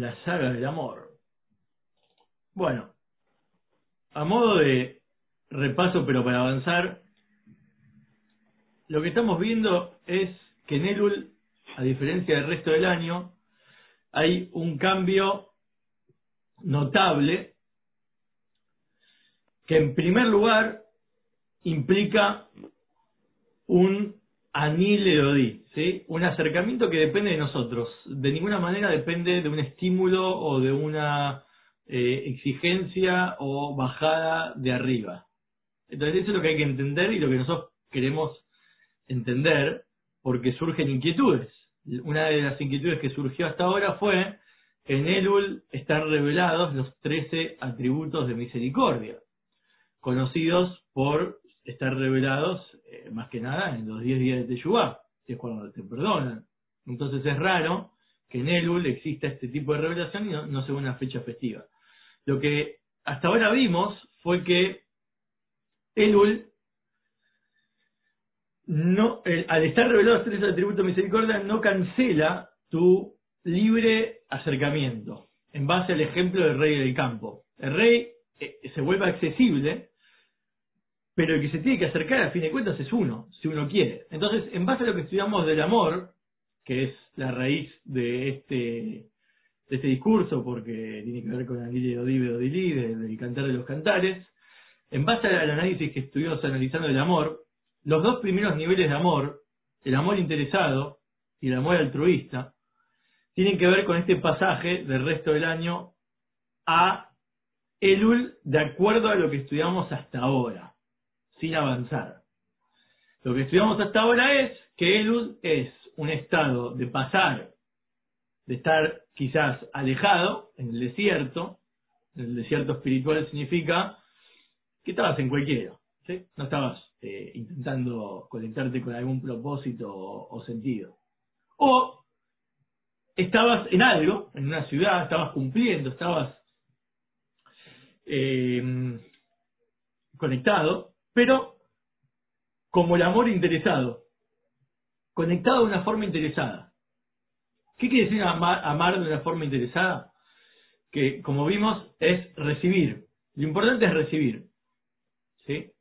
la saga del amor. Bueno, a modo de repaso, pero para avanzar, lo que estamos viendo es que en Elul, a diferencia del resto del año, hay un cambio notable que en primer lugar implica un anil erodí, ¿sí? un acercamiento que depende de nosotros, de ninguna manera depende de un estímulo o de una eh, exigencia o bajada de arriba. Entonces eso es lo que hay que entender y lo que nosotros queremos entender porque surgen inquietudes. Una de las inquietudes que surgió hasta ahora fue que en Elul están revelados los trece atributos de misericordia, conocidos por estar revelados eh, más que nada en los diez días de Teshuvah, que es cuando te perdonan. Entonces es raro que en Elul exista este tipo de revelación y no, no sea una fecha festiva. Lo que hasta ahora vimos fue que Elul no, al estar revelados tres atributos de misericordia, no cancela tu libre acercamiento, en base al ejemplo del rey del campo. El rey eh, se vuelve accesible, pero el que se tiene que acercar, a fin de cuentas, es uno, si uno quiere. Entonces, en base a lo que estudiamos del amor, que es la raíz de este, de este discurso, porque tiene que ver con el de Odibe Odilí, del cantar de los cantares, en base al análisis que estuvimos analizando del amor, los dos primeros niveles de amor, el amor interesado y el amor altruista, tienen que ver con este pasaje del resto del año a Elul de acuerdo a lo que estudiamos hasta ahora, sin avanzar. Lo que estudiamos hasta ahora es que Elul es un estado de pasar, de estar quizás alejado en el desierto, el desierto espiritual significa que estabas en cualquiera, no estabas eh, intentando conectarte con algún propósito o, sentido. O estabas en algo, en una ciudad, estabas cumpliendo, estabas eh, conectado, pero como el amor interesado, conectado de una forma interesada. ¿Qué quiere decir amar, de una forma interesada? Que, como vimos, es recibir. Lo importante es recibir. ¿Sí?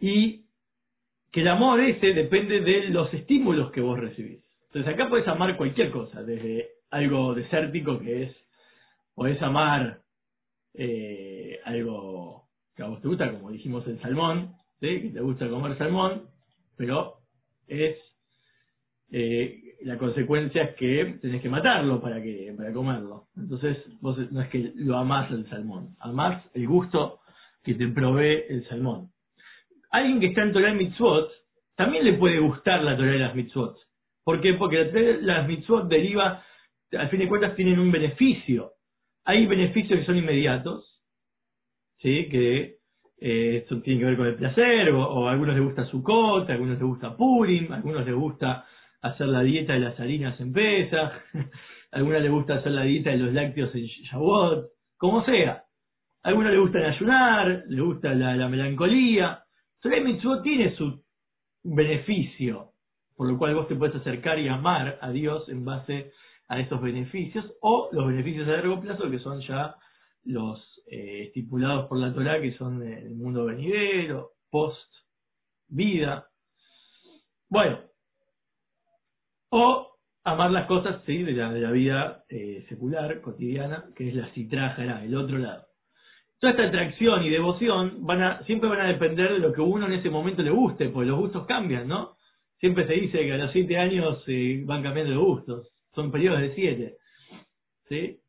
y que el amor ese depende de los estímulos que vos recibís. Entonces acá puedes amar cualquier cosa, desde algo desértico que es, podés amar eh, algo que a vos te gusta, como dijimos el salmón, que te gusta comer salmón, pero es eh, la consecuencia es que tenés que matarlo para que para comerlo. Entonces vos no es que lo amás el salmón, amás el gusto que te provee el salmón alguien que está en Torah Mitzvot, también le puede gustar la Torah de las Mitzvot. ¿Por qué? Porque la Torah de las Mitzvot deriva, al fin de cuentas, tienen un beneficio. Hay beneficios que son inmediatos, ¿sí? que eh, tienen que ver con el placer, o, a algunos les gusta Sukkot, a algunos les gusta Purim, a algunos les gusta hacer la dieta de las harinas en Pesach, a algunos les gusta hacer la dieta de los lácteos en Shavuot, como sea. A algunos les gusta ayunar, les gusta la melancolía, Torah Mitzvot tiene su beneficio, por lo cual vos te puedes acercar y amar a Dios en base a esos beneficios, o los beneficios a largo plazo, que son ya los eh, estipulados por la Torah, que son el mundo venidero, post vida. Bueno, o amar las cosas sí, de, la, vida eh, secular, cotidiana, que es la citraja, el otro lado toda esta atracción y devoción van a, siempre van a depender de lo que uno en ese momento le guste, porque los gustos cambian, ¿no? Siempre se dice que a los siete años eh, van cambiando de gustos, son periodos de siete, ¿sí?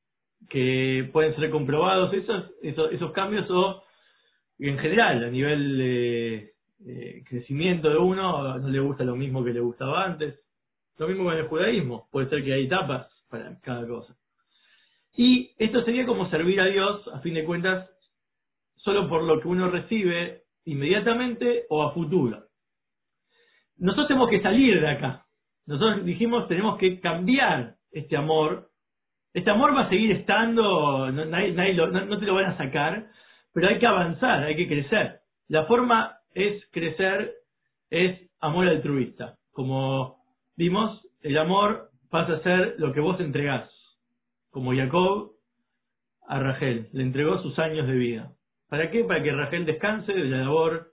Que pueden ser comprobados esos, esos, cambios o en general, a nivel de crecimiento de uno, no le gusta lo mismo que le gustaba antes. Lo mismo con el judaísmo, puede ser que hay etapas para cada cosa. Y esto sería como servir a Dios, a fin de cuentas, solo por lo que uno recibe inmediatamente o a futuro. Nosotros tenemos que salir de acá. Nosotros dijimos tenemos que cambiar este amor. Este amor va a seguir estando, no, te lo van a sacar, pero hay que avanzar, hay que crecer. La forma es crecer, es amor altruista. Como vimos, el amor pasa a ser lo que vos entregás, como Jacob a Rachel, le entregó sus años de vida. ¿Para qué? Para que Rachel descanse de la labor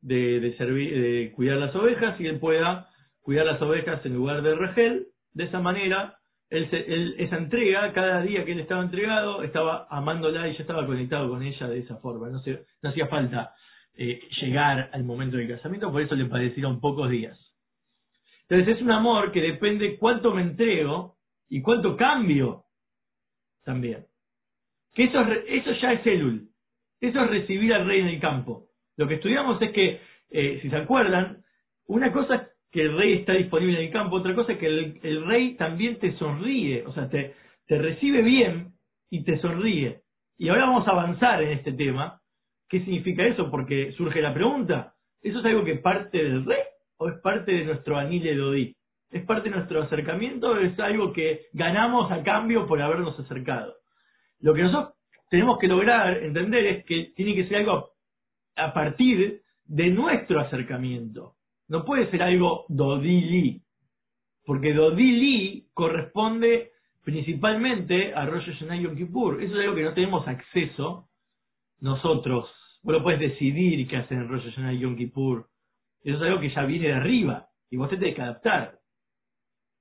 de, de, servir, de cuidar las ovejas y él pueda cuidar las ovejas en lugar de Rachel. De esa manera, él, esa entrega, cada día que él estaba entregado, estaba amándola y ya estaba conectado con ella de esa forma. No, hacía falta eh, llegar al momento del casamiento, por eso le padecieron pocos días. Entonces es un amor que depende cuánto me entrego y cuánto cambio también. Que eso, eso ya es Elul. Eso es recibir al rey en el campo. Lo que estudiamos es que, eh, si se acuerdan, una cosa que el rey está disponible en el campo, otra cosa es que el, rey también te sonríe, o sea, te, te recibe bien y te sonríe. Y ahora vamos a avanzar en este tema. ¿Qué significa eso? Porque surge la pregunta, ¿eso es algo que parte del rey o es parte de nuestro anile dodí? ¿Es parte de nuestro acercamiento o es algo que ganamos a cambio por habernos acercado? Lo que nosotros tenemos que lograr entender es que tiene que ser algo a partir de nuestro acercamiento. No puede ser algo dodili, porque dodili corresponde principalmente a Rosh Hashanah Yom Kippur. Eso es algo que no tenemos acceso nosotros. Vos lo puedes decidir qué hacer en Rosh Hashanah Yom Kippur. Eso es algo que ya viene de arriba y vos te tenés que adaptar.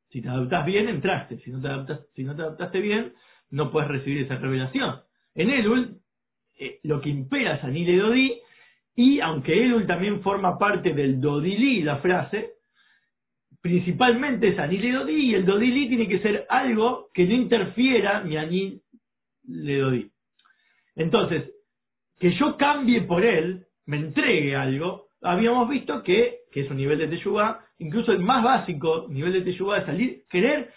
Si te adaptás bien, entraste. Si no te, adaptas, si no te adaptaste bien, no puedes recibir esa revelación. En Elul, eh, lo que impera es Anile y aunque Elul también forma parte del Dodili, la frase, principalmente es Anile Dodi, y el Dodili tiene que ser algo que no interfiera mi Anile Dodi. Entonces, que yo cambie por él, me entregue algo, habíamos visto que, que es un nivel de Teshuvah, incluso el más básico nivel de Teshuvah es salir, querer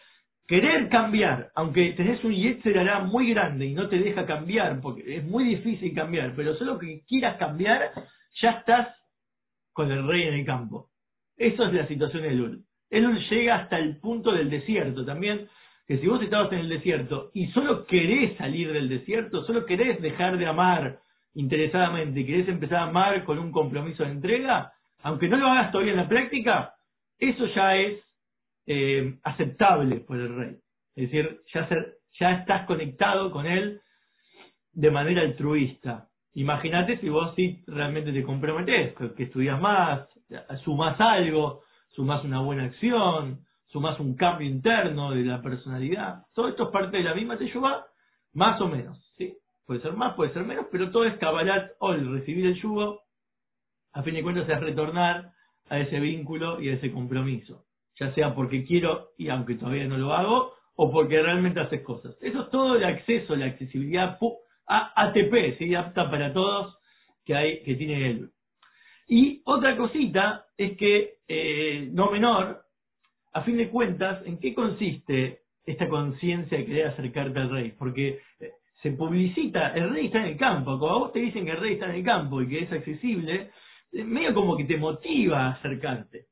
querer cambiar, aunque tenés un hará muy grande y no te deja cambiar, porque es muy difícil cambiar, pero solo que quieras cambiar, ya estás con el rey en el campo. Eso es la situación de Elul. Elul llega hasta el punto del desierto también, que si vos estabas en el desierto y solo querés salir del desierto, solo querés dejar de amar interesadamente y querés empezar a amar con un compromiso de entrega, aunque no lo hagas todavía en la práctica, eso ya es eh, aceptable por el rey. Es decir, ya, estás conectado con él de manera altruista. Imagínate si vos sí realmente te comprometés, que, estudias más, sumas algo, sumas una buena acción, sumas un cambio interno de la personalidad. Todo esto es parte de la misma Teshuvah, más o menos. ¿sí? Puede ser más, puede ser menos, pero todo es Kabbalat Ol, recibir el yugo, a fin de cuentas es retornar a ese vínculo y a ese compromiso ya sea porque quiero y aunque todavía no lo hago, o porque realmente haces cosas. Eso es todo el acceso, la accesibilidad a ATP, ¿sí? apta para todos que, hay, que tiene él. Y otra cosita es que, eh, no menor, a fin de cuentas, ¿en qué consiste esta conciencia de querer acercarte al rey? Porque eh, se publicita, el rey está en el campo, cuando a vos te dicen que el rey está en el campo y que es accesible, eh, medio como que te motiva a acercarte.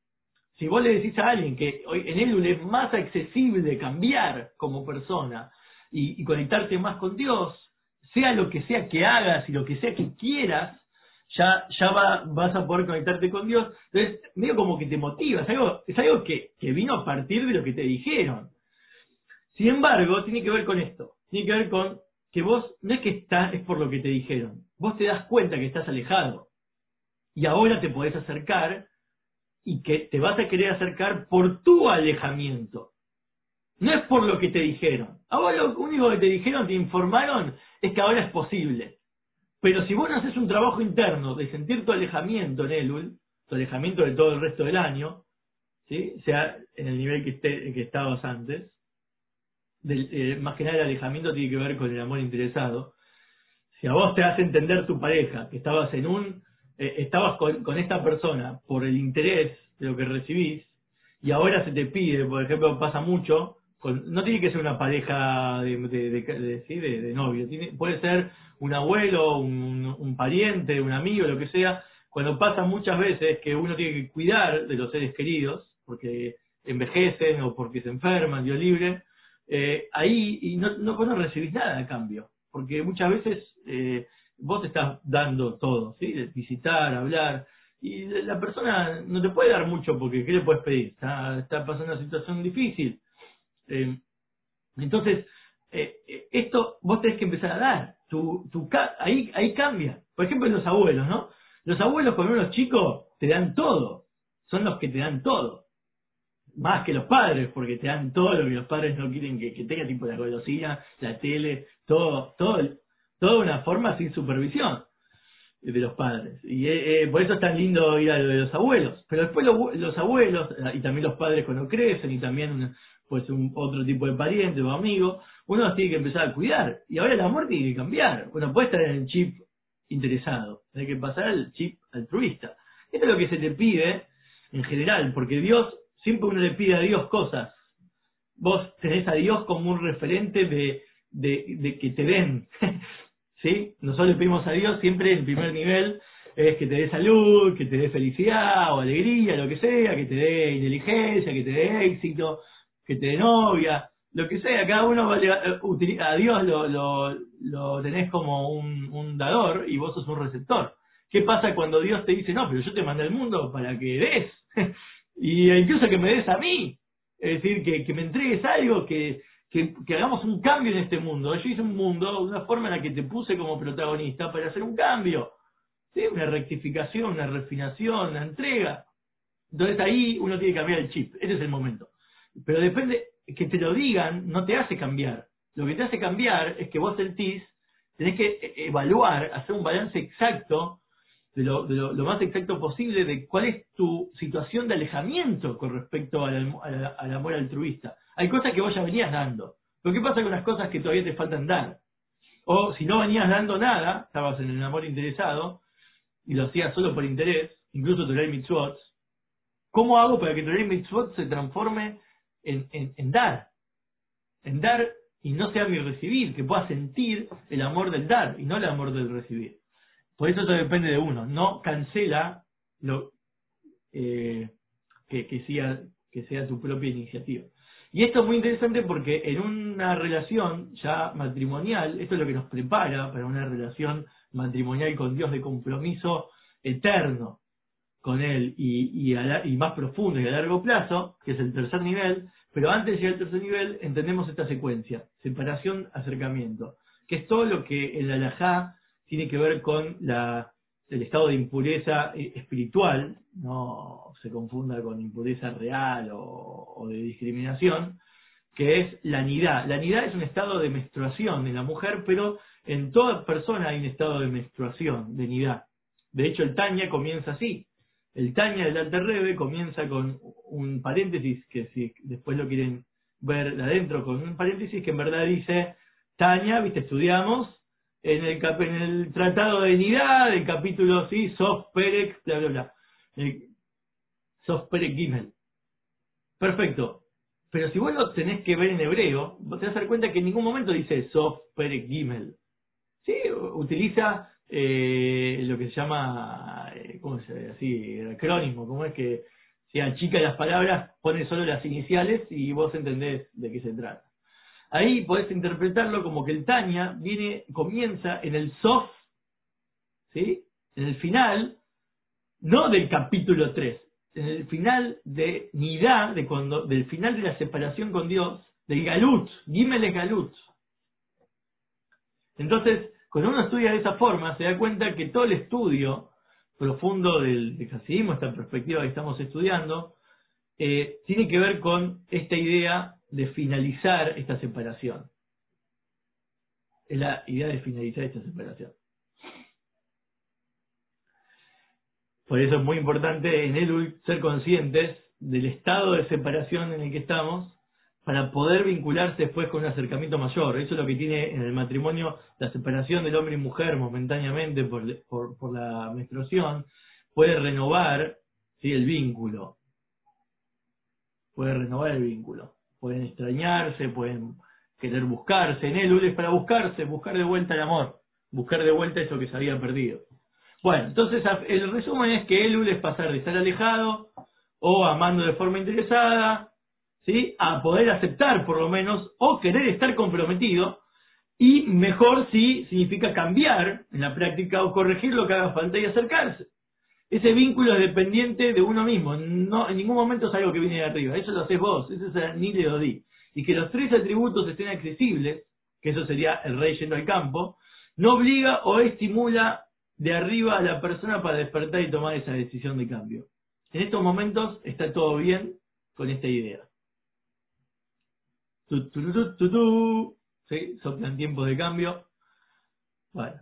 Si vos le decís a alguien que hoy en él es más accesible cambiar como persona y, conectarte más con Dios, sea lo que sea que hagas y lo que sea que quieras, ya, ya va, vas a poder conectarte con Dios. Entonces, medio como que te motiva, es algo, es algo que, que vino a partir de lo que te dijeron. Sin embargo, tiene que ver con esto, tiene que ver con que vos no es que estás, es por lo que te dijeron, vos te das cuenta que estás alejado y ahora te podés acercar y que te vas a querer acercar por tu alejamiento. No es por lo que te dijeron. Ahora lo único que te dijeron, te informaron, es que ahora es posible. Pero si vos no haces un trabajo interno de sentir tu alejamiento en Elul, tu alejamiento de todo el resto del año, ¿sí? sea en el nivel que, esté, que estabas antes, eh, más que nada el alejamiento tiene que ver con el amor interesado. Si a vos te hace entender tu pareja que estabas en un eh, estabas con, esta persona por el interés de lo que recibís y ahora se te pide, por ejemplo, pasa mucho, no tiene que ser una pareja de, de, novio, puede ser un abuelo, un, pariente, un amigo, lo que sea, cuando pasa muchas veces que uno tiene que cuidar de los seres queridos, porque envejecen o porque se enferman, Dios libre, eh, ahí y no, no, no recibís nada a cambio, porque muchas veces eh, vos te estás dando todo, ¿sí? Visitar, hablar, y la persona no te puede dar mucho porque ¿qué le puedes pedir? Está, está pasando una situación difícil. Eh, entonces, eh, eh, esto vos tenés que empezar a dar. Tu, tu, ahí, ahí cambia. Por ejemplo, los abuelos, ¿no? Los abuelos con unos chicos te dan todo. Son los que te dan todo. Más que los padres, porque te dan todo lo que los padres no quieren que, que tenga, tipo la golosina, la tele, todo, todo, toda una forma sin supervisión de los padres. Y eh, por eso es tan lindo ir a lo de los abuelos. Pero después los, abuelos, y también los padres cuando crecen, y también pues un otro tipo de pariente o amigo, uno los tiene que empezar a cuidar. Y ahora el amor tiene que cambiar. Uno puede estar en el chip interesado, hay que pasar al chip altruista. Esto es lo que se te pide en general, porque Dios, siempre uno le pide a Dios cosas. Vos tenés a Dios como un referente de, de, de que te den. ¿Sí? Nosotros le pedimos a Dios siempre en primer nivel es que te dé salud, que te dé felicidad o alegría, lo que sea, que te dé inteligencia, que te dé éxito, que te dé novia, lo que sea, cada uno eh, a Dios lo, lo, lo tenés como un, un, dador y vos sos un receptor. ¿Qué pasa cuando Dios te dice, no, pero yo te mandé al mundo para que des? y incluso que me des a mí. Es decir, que, que me entregues algo, que, que, hagamos un cambio en este mundo. Yo hice un mundo, una forma en la que te puse como protagonista para hacer un cambio. ¿Sí? Una rectificación, una refinación, una entrega. Entonces ahí uno tiene que cambiar el chip. Ese es el momento. Pero depende, que te lo digan no te hace cambiar. Lo que te hace cambiar es que vos sentís, tenés que e-, evaluar, hacer un balance exacto, de lo, de lo, más exacto posible, de cuál es tu situación de alejamiento con respecto al, al, amor altruista. Hay cosas que vos ya venías dando. Pero ¿qué pasa con las cosas que todavía te faltan dar? O si no venías dando nada, estabas en el amor interesado, y lo hacías solo por interés, incluso Torah Mitzvot, ¿cómo hago para que Torah Mitzvot se transforme en, dar, en dar y no sea mi recibir, que pueda sentir el amor del dar y no el amor del recibir. Por eso eso depende de uno, no cancela lo eh, que, que, sea, que sea tu propia iniciativa. Y esto es muy interesante porque en una relación ya matrimonial, esto es lo que nos prepara para una relación matrimonial con Dios de compromiso eterno, con él y, y, más profundo y a largo plazo, que es el tercer nivel, pero antes de llegar al tercer nivel entendemos esta secuencia, separación, acercamiento, que es todo lo que en la alajá tiene que ver con la, el estado de impureza eh, espiritual, no se confunda con impureza real o, de discriminación, que es la nidad. La nidad es un estado de menstruación de la mujer, pero en toda persona hay un estado de menstruación, de nidad. De hecho, el Tanya comienza así. El Tanya del Alter Rebbe comienza con un paréntesis, que si después lo quieren ver de adentro, con un paréntesis que en verdad dice, Tanya, viste, estudiamos en el, en el Tratado de Nidad, el capítulo, sí, Sof Perek, bla, bla, bla. Perek Gimel. Perfecto. Pero si vos lo tenés que ver en hebreo, vos te vas a dar cuenta que en ningún momento dice Perek Gimel. Sí, utiliza eh, lo que se llama, eh, ¿cómo se dice? Así, acrónimo, ¿cómo es que si achica las palabras, pone solo las iniciales y vos entendés de qué se trata. Ahí podés interpretarlo como que el Tania viene, comienza en el Sof, ¿sí? En el final, no del capítulo 3, en el final de Nidá, de cuando, del final de la separación con Dios, del Galut, Gimel es Galut. Entonces, cuando uno estudia de esa forma, se da cuenta que todo el estudio profundo del, del esta perspectiva que estamos estudiando, eh, tiene que ver con esta idea de finalizar esta separación. Es la idea de finalizar esta separación. Por eso es muy importante en el ser conscientes del estado de separación en el que estamos para poder vincularse después con un acercamiento mayor. Eso es lo que tiene en el matrimonio la separación del hombre y mujer momentáneamente por, por, la menstruación, puede renovar ¿sí? el vínculo. Puede renovar el vínculo. Pueden extrañarse, pueden querer buscarse. En él es para buscarse, buscar de vuelta el amor, buscar de vuelta eso que se había perdido. Bueno, entonces el resumen es que Elul es pasar de estar alejado o amando de forma interesada ¿sí? a poder aceptar por lo menos o querer estar comprometido y mejor si significa cambiar en la práctica o corregir lo que haga falta y acercarse. Ese vínculo es dependiente de uno mismo, no en ningún momento es algo que viene de arriba, eso lo haces vos, ese es ni de Odí. y que los tres atributos estén accesibles, que eso sería el rey yendo al campo, no obliga o estimula de arriba a la persona para despertar y tomar esa decisión de cambio. En estos momentos está todo bien con esta idea. Tu, tu, ¿Sí? Soplan tiempos de cambio. Bueno,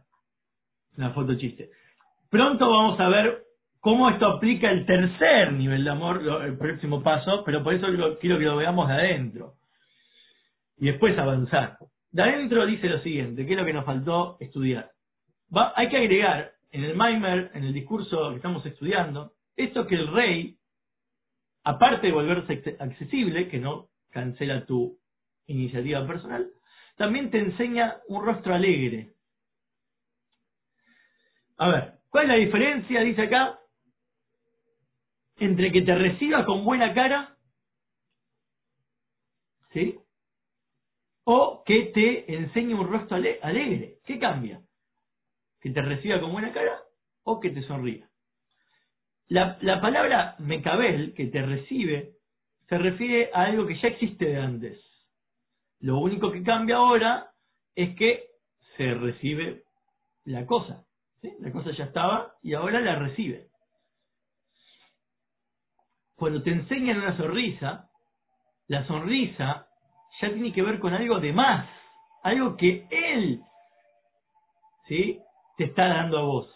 una foto chiste. Pronto vamos a ver cómo esto aplica el tercer nivel de amor, el próximo paso, pero por eso quiero que lo veamos de adentro. Y después avanzar. De adentro dice lo siguiente, ¿qué es lo que nos faltó estudiar? hay que agregar en el Maimer, en el discurso que estamos estudiando, esto que el rey, aparte de volverse accesible, que no cancela tu iniciativa personal, también te enseña un rostro alegre. A ver, ¿cuál es la diferencia, dice acá, entre que te reciba con buena cara, ¿sí? O que te enseñe un rostro alegre. ¿Qué cambia? ¿Que te reciba con buena cara o que te sonría? La, la palabra mecabel, que te recibe, se refiere a algo que ya existe de antes. Lo único que cambia ahora es que se recibe la cosa. La cosa ya estaba y ahora la recibe. Cuando te enseñan una sonrisa, la sonrisa ya tiene que ver con algo de más, algo que él ¿sí? te está dando a vos.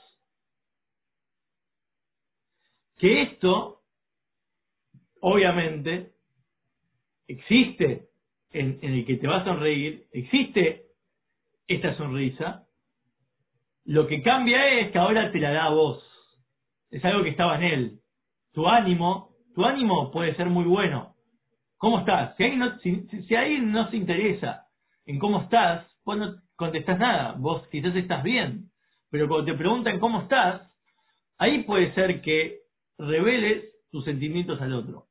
Que esto, obviamente, existe en, el que te va a sonreír, existe esta sonrisa, lo que cambia es que ahora te la da a vos. Es algo que estaba en él. Tu ánimo, tu ánimo puede ser muy bueno. ¿Cómo estás? Si ahí no, si, ahí no se interesa en cómo estás, vos no contestás nada. Vos quizás estás bien. Pero cuando te preguntan cómo estás, ahí puede ser que reveles tus sentimientos al otro.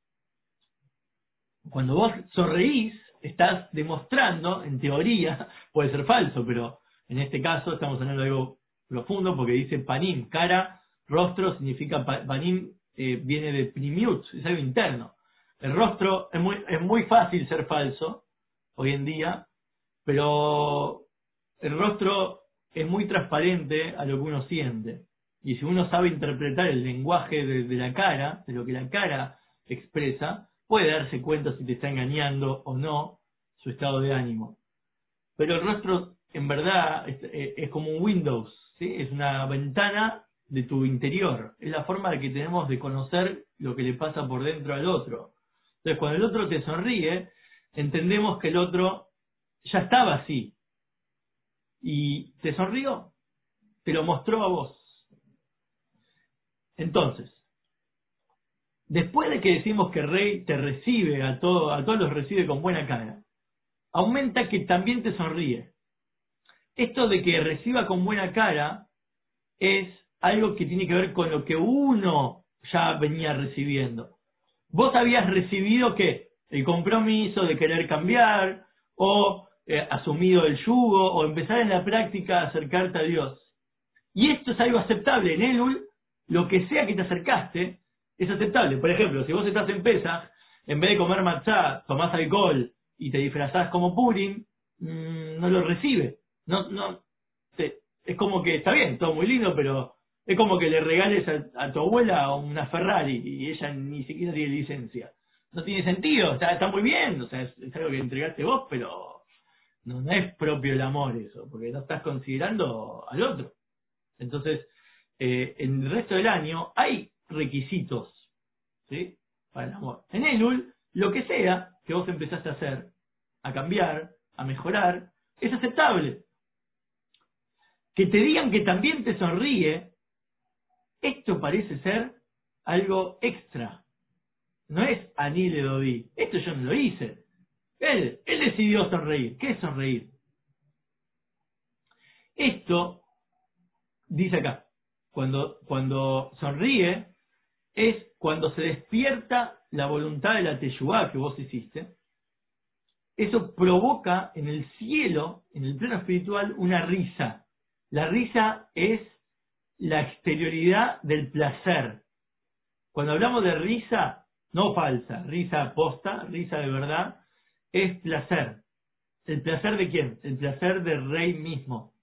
Cuando vos sonreís, estás demostrando, en teoría, puede ser falso, pero en este caso estamos hablando de algo profundo porque dice panim, cara, rostro, significa panim, eh, viene de primiut, es algo interno. El rostro es muy, es muy fácil ser falso hoy en día, pero el rostro es muy transparente a lo que uno siente. Y si uno sabe interpretar el lenguaje de la cara, de lo que la cara expresa, puede darse cuenta si te está engañando o no su estado de ánimo. Pero el rostro, en verdad, es, como un Windows, ¿sí? es una ventana de tu interior. Es la forma que tenemos de conocer lo que le pasa por dentro al otro. Entonces, cuando el otro te sonríe, entendemos que el otro ya estaba así. Y te sonrió, te lo mostró a vos. Entonces, Después de que decimos que el rey te recibe, a, todo, a todos los recibe con buena cara, aumenta que también te sonríe. Esto de que reciba con buena cara es algo que tiene que ver con lo que uno ya venía recibiendo. Vos habías recibido que el compromiso de querer cambiar o eh, asumido el yugo o empezar en la práctica a acercarte a Dios. Y esto es algo aceptable. En Elul, lo que sea que te acercaste, es aceptable. Por ejemplo, si vos estás en pesa, en vez de comer matzá, tomás alcohol y te disfrazás como Purim, mm, no lo recibe. No, no, es como que está bien, todo muy lindo, pero es como que le regales a, tu abuela una Ferrari y ella ni siquiera tiene licencia. No tiene sentido, está, muy bien, o sea, es, algo que entregaste vos, pero no, no es propio el amor eso, porque no estás considerando al otro. Entonces, eh, en el resto del año hay requisitos ¿sí? para el amor. En Elul, lo que sea que vos empezaste a hacer, a cambiar, a mejorar, es aceptable. Que te digan que también te sonríe, esto parece ser algo extra. No es Anile Dodi. Esto yo no lo hice. Él, él decidió sonreír. ¿Qué es sonreír? Esto, dice acá, cuando, cuando sonríe, es cuando se despierta la voluntad de la Teshuvah que vos hiciste, eso provoca en el cielo, en el plano espiritual, una risa. La risa es la exterioridad del placer. Cuando hablamos de risa, no falsa, risa posta, risa de verdad, es placer. ¿El placer de quién? El placer del rey mismo.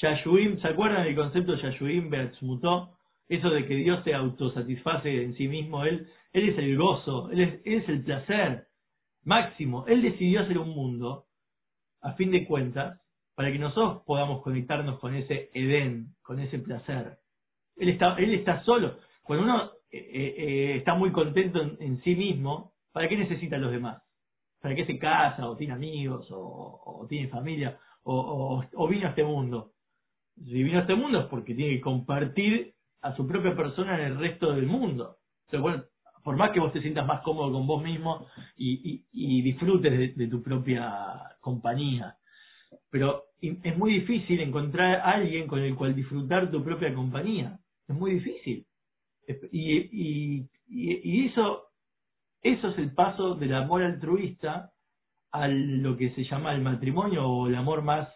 Yashuim, ¿se acuerdan del concepto Yashuim Beatzmutó? Eso de que Dios se autosatisface en sí mismo, Él, él es el gozo, es, él es el placer máximo. Él decidió hacer un mundo, a fin de cuentas, para que nosotros podamos conectarnos con ese Edén, con ese placer. Él está, él está solo. Cuando uno eh, eh, eh, está muy contento en, sí mismo, ¿para qué necesita a los demás? ¿Para qué se casa o tiene amigos o, tiene familia o, vino a este mundo? Si vino a este mundo es porque tiene que compartir a su propia persona en el resto del mundo. Entonces, bueno, por más que vos te sientas más cómodo con vos mismo y, y, disfrutes de, tu propia compañía. Pero es muy difícil encontrar a alguien con el cual disfrutar tu propia compañía. Es muy difícil. Y, y, eso, eso es el paso del amor altruista a lo que se llama el matrimonio o el amor más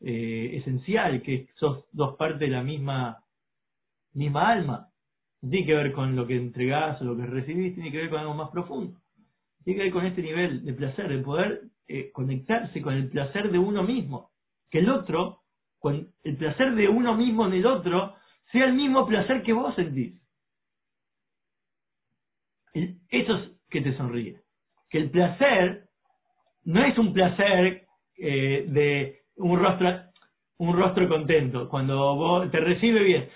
eh, esencial, que sos dos partes de la misma, misma alma tiene que ver con lo que entregás o lo que recibís, tiene que ver con algo más profundo. Tiene que ver con este nivel de placer, de poder eh, conectarse con el placer de uno mismo. Que el otro, el placer de uno mismo en el otro, sea el mismo placer que vos sentís. Eso es que te sonríe. Que el placer no es un placer eh, de un rostro, un rostro contento, cuando vos te recibe bien.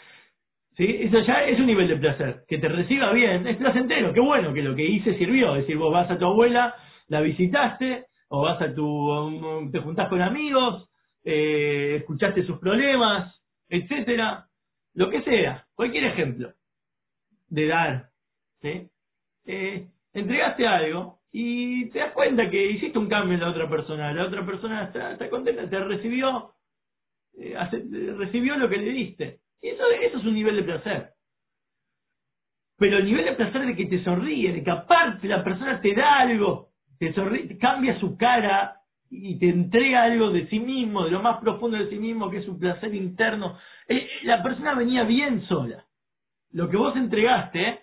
¿Sí? Eso ya es un nivel de placer. Que te reciba bien, es placentero, qué bueno que lo que hice sirvió. Es decir, vos vas a tu abuela, la visitaste, o vas a tu, um, te juntás con amigos, eh, escuchaste sus problemas, etcétera, lo que sea, cualquier ejemplo de dar. Eh, entregaste algo y te das cuenta que hiciste un cambio en la otra persona, la otra persona está, contenta, te recibió, eh, recibió lo que le diste. Y eso, eso es un nivel de placer. Pero el nivel de placer de que te sonríe, de que aparte la persona te da algo, te sonríe, cambia su cara y te entrega algo de sí mismo, de lo más profundo de sí mismo, que es un placer interno. Eh, la persona venía bien sola. Lo que vos entregaste,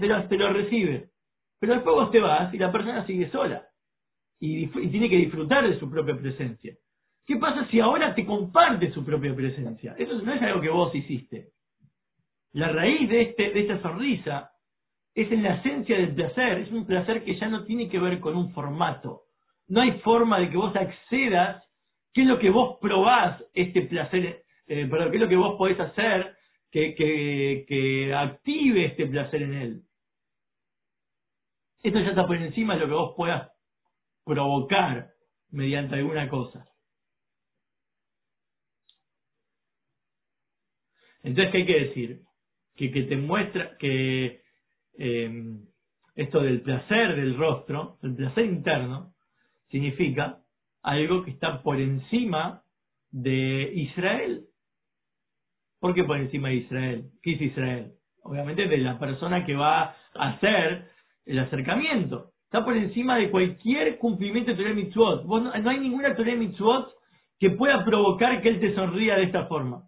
te lo, te lo recibe. Pero después vos te vas y la persona sigue sola. Y, y tiene que disfrutar de su propia presencia. ¿Qué pasa si ahora te comparte su propia presencia? Eso no es algo que vos hiciste. La raíz de, este, de esta sonrisa es en la esencia del placer, es un placer que ya no tiene que ver con un formato. No hay forma de que vos accedas qué es lo que vos probás este placer, eh, perdón, qué es lo que vos podés hacer que, que, active este placer en él. Esto ya está por encima de lo que vos puedas provocar mediante alguna cosa. Entonces, ¿qué hay que decir? Que, que te muestra que eh, esto del placer del rostro, el placer interno, significa algo que está por encima de Israel. ¿Por qué por encima de Israel? ¿Qué es Israel? Obviamente de la persona que va a hacer el acercamiento. Está por encima de cualquier cumplimiento de Torah Mitzvot. no, hay ninguna Torah Mitzvot que pueda provocar que él te sonría de esta forma.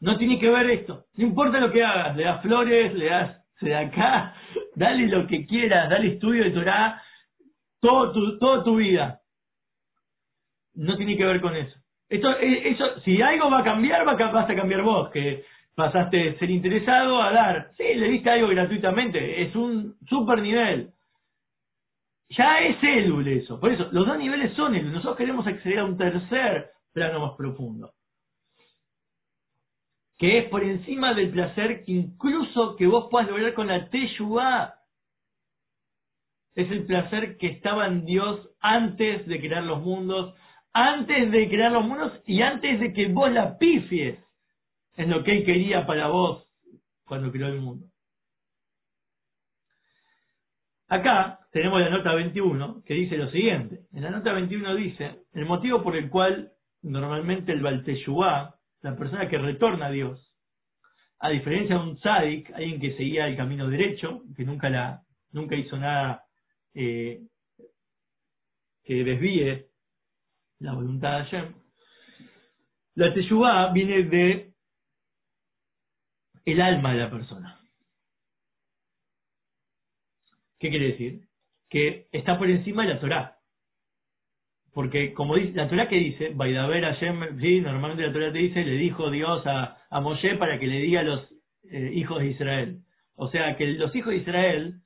No tiene que ver esto. No importa lo que hagas, le das flores, le das dale lo que quieras, dale estudio de Torah, todo tu, toda tu vida. No tiene que ver con eso. Esto, eh, eso, si algo va a cambiar, va vas a cambiar vos, que pasaste de ser interesado a dar. Sí, le diste algo gratuitamente, es un super nivel. Ya es élul eso. Por eso, los dos niveles son élul. Nosotros queremos acceder a un tercer plano más profundo que es por encima del placer que incluso que vos puedas lograr con la Teshuvah. Es el placer que estaba en Dios antes de crear los mundos, antes de crear los mundos y antes de que vos la pifies en lo que Él quería para vos cuando creó el mundo. Acá tenemos la nota 21 que dice lo siguiente. En la nota 21 dice, el motivo por el cual normalmente el Balteshuvah la persona que retorna a Dios. A diferencia de un tzadik, alguien que seguía el camino derecho, que nunca, la, nunca hizo nada eh, que desvíe la voluntad de Hashem. La teshuvah viene de el alma de la persona. ¿Qué quiere decir? que está por encima de la Torá. Porque como dice, la Torah que dice, Baidaber Hashem, sí, normalmente la Torah te dice, le dijo Dios a, a Moshe para que le diga a los eh, hijos de Israel. O sea que los hijos de Israel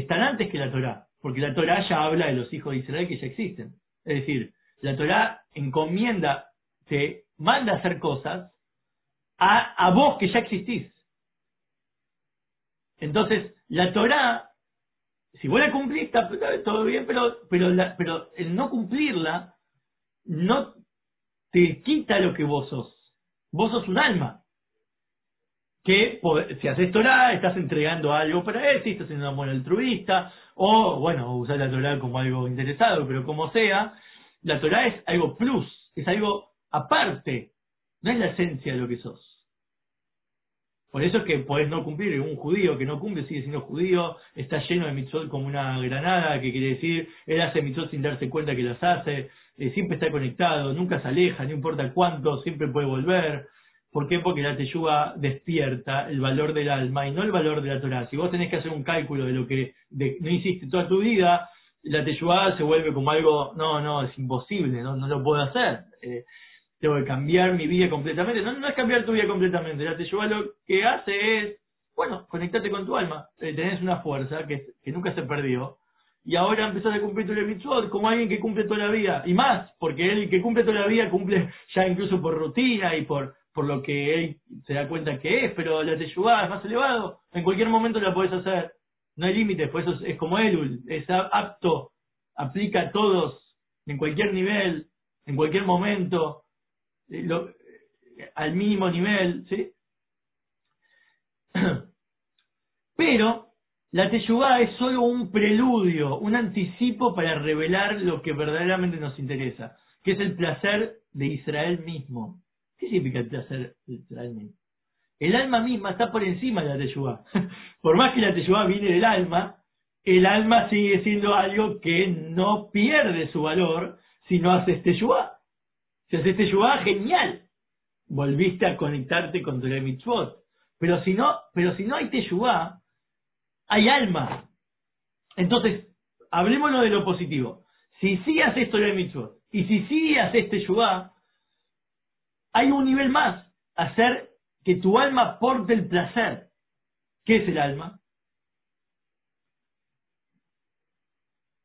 están antes que la Torah, porque la Torah ya habla de los hijos de Israel que ya existen. Es decir, la Torah encomienda, te manda a hacer cosas a, a vos que ya existís. Entonces, la Torah si vos la cumplís, está todo bien, pero, pero, pero el no cumplirla no te quita lo que vos sos. Vos sos un alma. Que si haces Torah, estás entregando algo para él, si estás siendo un buen altruista, o bueno, usar la Torah como algo interesado, pero como sea, la Torah es algo plus, es algo aparte, no es la esencia de lo que sos. Por eso es que podés no cumplir. Un judío que no cumple sigue siendo judío, está lleno de mitzvot como una granada, que quiere decir, él hace mitzvot sin darse cuenta que las hace, eh, siempre está conectado, nunca se aleja, no importa cuánto, siempre puede volver. ¿Por qué? Porque la teyuga despierta el valor del alma y no el valor de la Torah. Si vos tenés que hacer un cálculo de lo que no hiciste toda tu vida, la teyuga se vuelve como algo, no, no, es imposible, no, no lo puedo hacer. Eh, tengo que cambiar mi vida completamente. No, no es cambiar tu vida completamente, la Teshuvah lo que hace es, bueno, conectarte con tu alma. Eh, tenés una fuerza que, nunca se perdió. Y ahora empezás a cumplir tu mitzvot como alguien que cumple toda la vida. Y más, porque él que cumple toda la vida cumple ya incluso por rutina y por, por lo que él se da cuenta que es, pero la Teshuvah es más elevado. En cualquier momento la podés hacer. No hay límites, por eso es, como Elul, es apto, aplica a todos, en cualquier nivel, en cualquier momento. Eh, eh, al mínimo nivel, ¿sí? Pero la Teshuvah es solo un preludio, un anticipo para revelar lo que verdaderamente nos interesa, que es el placer de Israel mismo. ¿Qué significa mismo? El alma misma está por encima de la Teshuvah. por más que la Teshuvah viene del alma, el alma sigue siendo algo que no pierde su valor si no haces Teshuvah. Si haces Teshuvah, genial. Volviste a conectarte con tu mitzvot. Pero si no, pero si no hay Teshuvah, hay alma. Entonces, hablemoslo de lo positivo. Si sí haces mitzvot y si sí haces Teshuvah, hay un nivel más. Hacer que tu alma porte el placer. ¿Qué es el alma?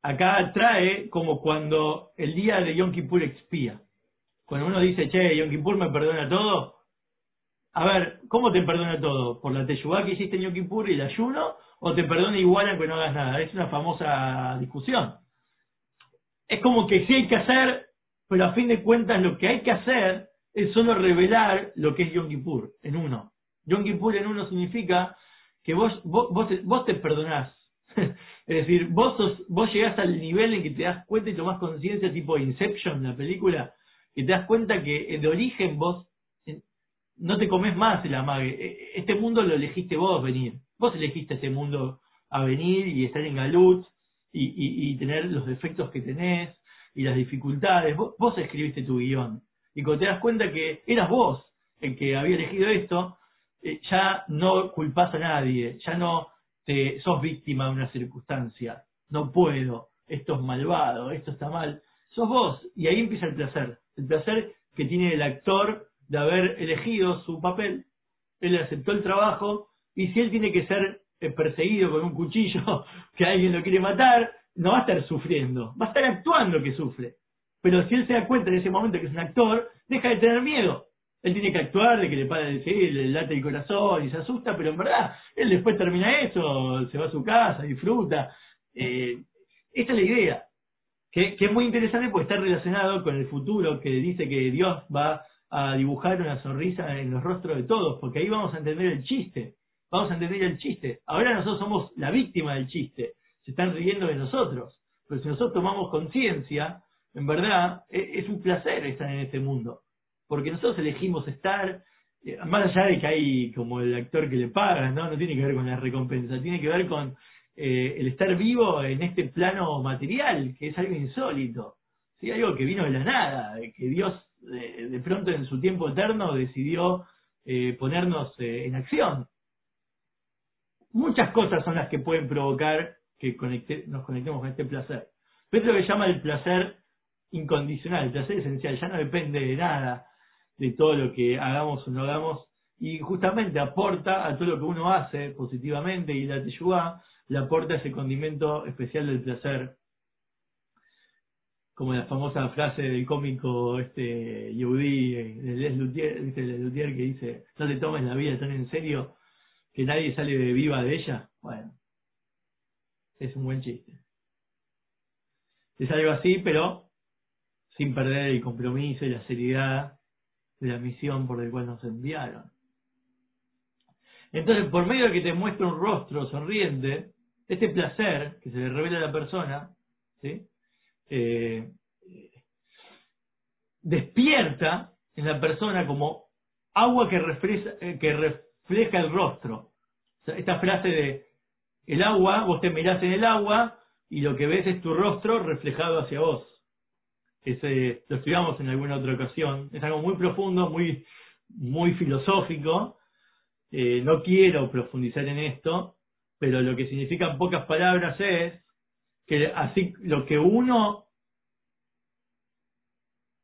Acá trae como cuando el día de Yom Kippur expía. Cuando uno dice, che, Yom Kippur me perdona todo, a ver, ¿cómo te perdona todo? ¿Por la teyubá que hiciste en Yom Kippur y el ayuno? ¿O te perdona igual aunque no hagas nada? Es una famosa discusión. Es como que sí hay que hacer, pero a fin de cuentas lo que hay que hacer es solo revelar lo que es Yom Kippur en uno. Yom Kippur en uno significa que vos, vos, vos, te, vos te perdonás. es decir, vos, sos, vos llegás al nivel en que te das cuenta y tomás conciencia tipo Inception, la película, y te das cuenta que de origen vos no te comes más el amague. E, este mundo lo elegiste vos venir. Vos elegiste este mundo a venir y estar en Galut y, y, tener los defectos que tenés y las dificultades. Vos, escribiste tu guion. Y cuando te das cuenta que eras vos el que había elegido esto, eh, ya no culpás a nadie, ya no te sos víctima de una circunstancia. No puedo, esto es malvado, esto está mal. Sos vos. Y ahí empieza el placer el placer que tiene el actor de haber elegido su papel. Él aceptó el trabajo y si él tiene que ser eh, perseguido con un cuchillo, que alguien lo quiere matar, no va a estar sufriendo, va a estar actuando que sufre. Pero si él se da cuenta en ese momento que es un actor, deja de tener miedo. Él tiene que actuar de que le padre le late el corazón y se asusta, pero en verdad, él después termina eso, se va a su casa, disfruta. Eh, esta es la idea que, es muy interesante porque está relacionado con el futuro que dice que Dios va a dibujar una sonrisa en los rostros de todos, porque ahí vamos a entender el chiste, vamos a entender el chiste. Ahora nosotros somos la víctima del chiste, se están riendo de nosotros, pero si nosotros tomamos conciencia, en verdad e, es, un placer estar en este mundo, porque nosotros elegimos estar, eh, más allá de que hay como el actor que le paga, ¿no? no tiene que ver con la recompensa, tiene que ver con eh, el estar vivo en este plano material, que es algo insólito, ¿sí? algo que vino de la nada, que Dios de, pronto en su tiempo eterno decidió eh, ponernos eh, en acción. Muchas cosas son las que pueden provocar que conecte, nos conectemos con este placer. Pero es lo que llama el placer incondicional, el placer esencial, ya no depende de nada, de todo lo que hagamos o no hagamos, y justamente aporta a todo lo que uno hace positivamente, y la Teshuvah le aporta ese condimento especial del placer, como la famosa frase del cómico este Yehudi, de Les Luthier. Les Luthier que dice, no te tomes la vida tan en serio que nadie sale de viva de ella. Bueno, es un buen chiste. Es algo así, pero sin perder el compromiso y la seriedad de la misión por la cual nos enviaron. Entonces, por medio de que te muestra un rostro sonriente, este placer que se le revela a la persona, ¿sí? Eh, despierta en la persona como agua que refleja, eh, que refleja el rostro. esta frase de el agua, vos te mirás en el agua y lo que ves es tu rostro reflejado hacia vos. Ese, lo estudiamos en alguna otra ocasión. Es algo muy profundo, muy, muy filosófico. Eh, no quiero profundizar en esto, pero lo que significa en pocas palabras es que así lo que uno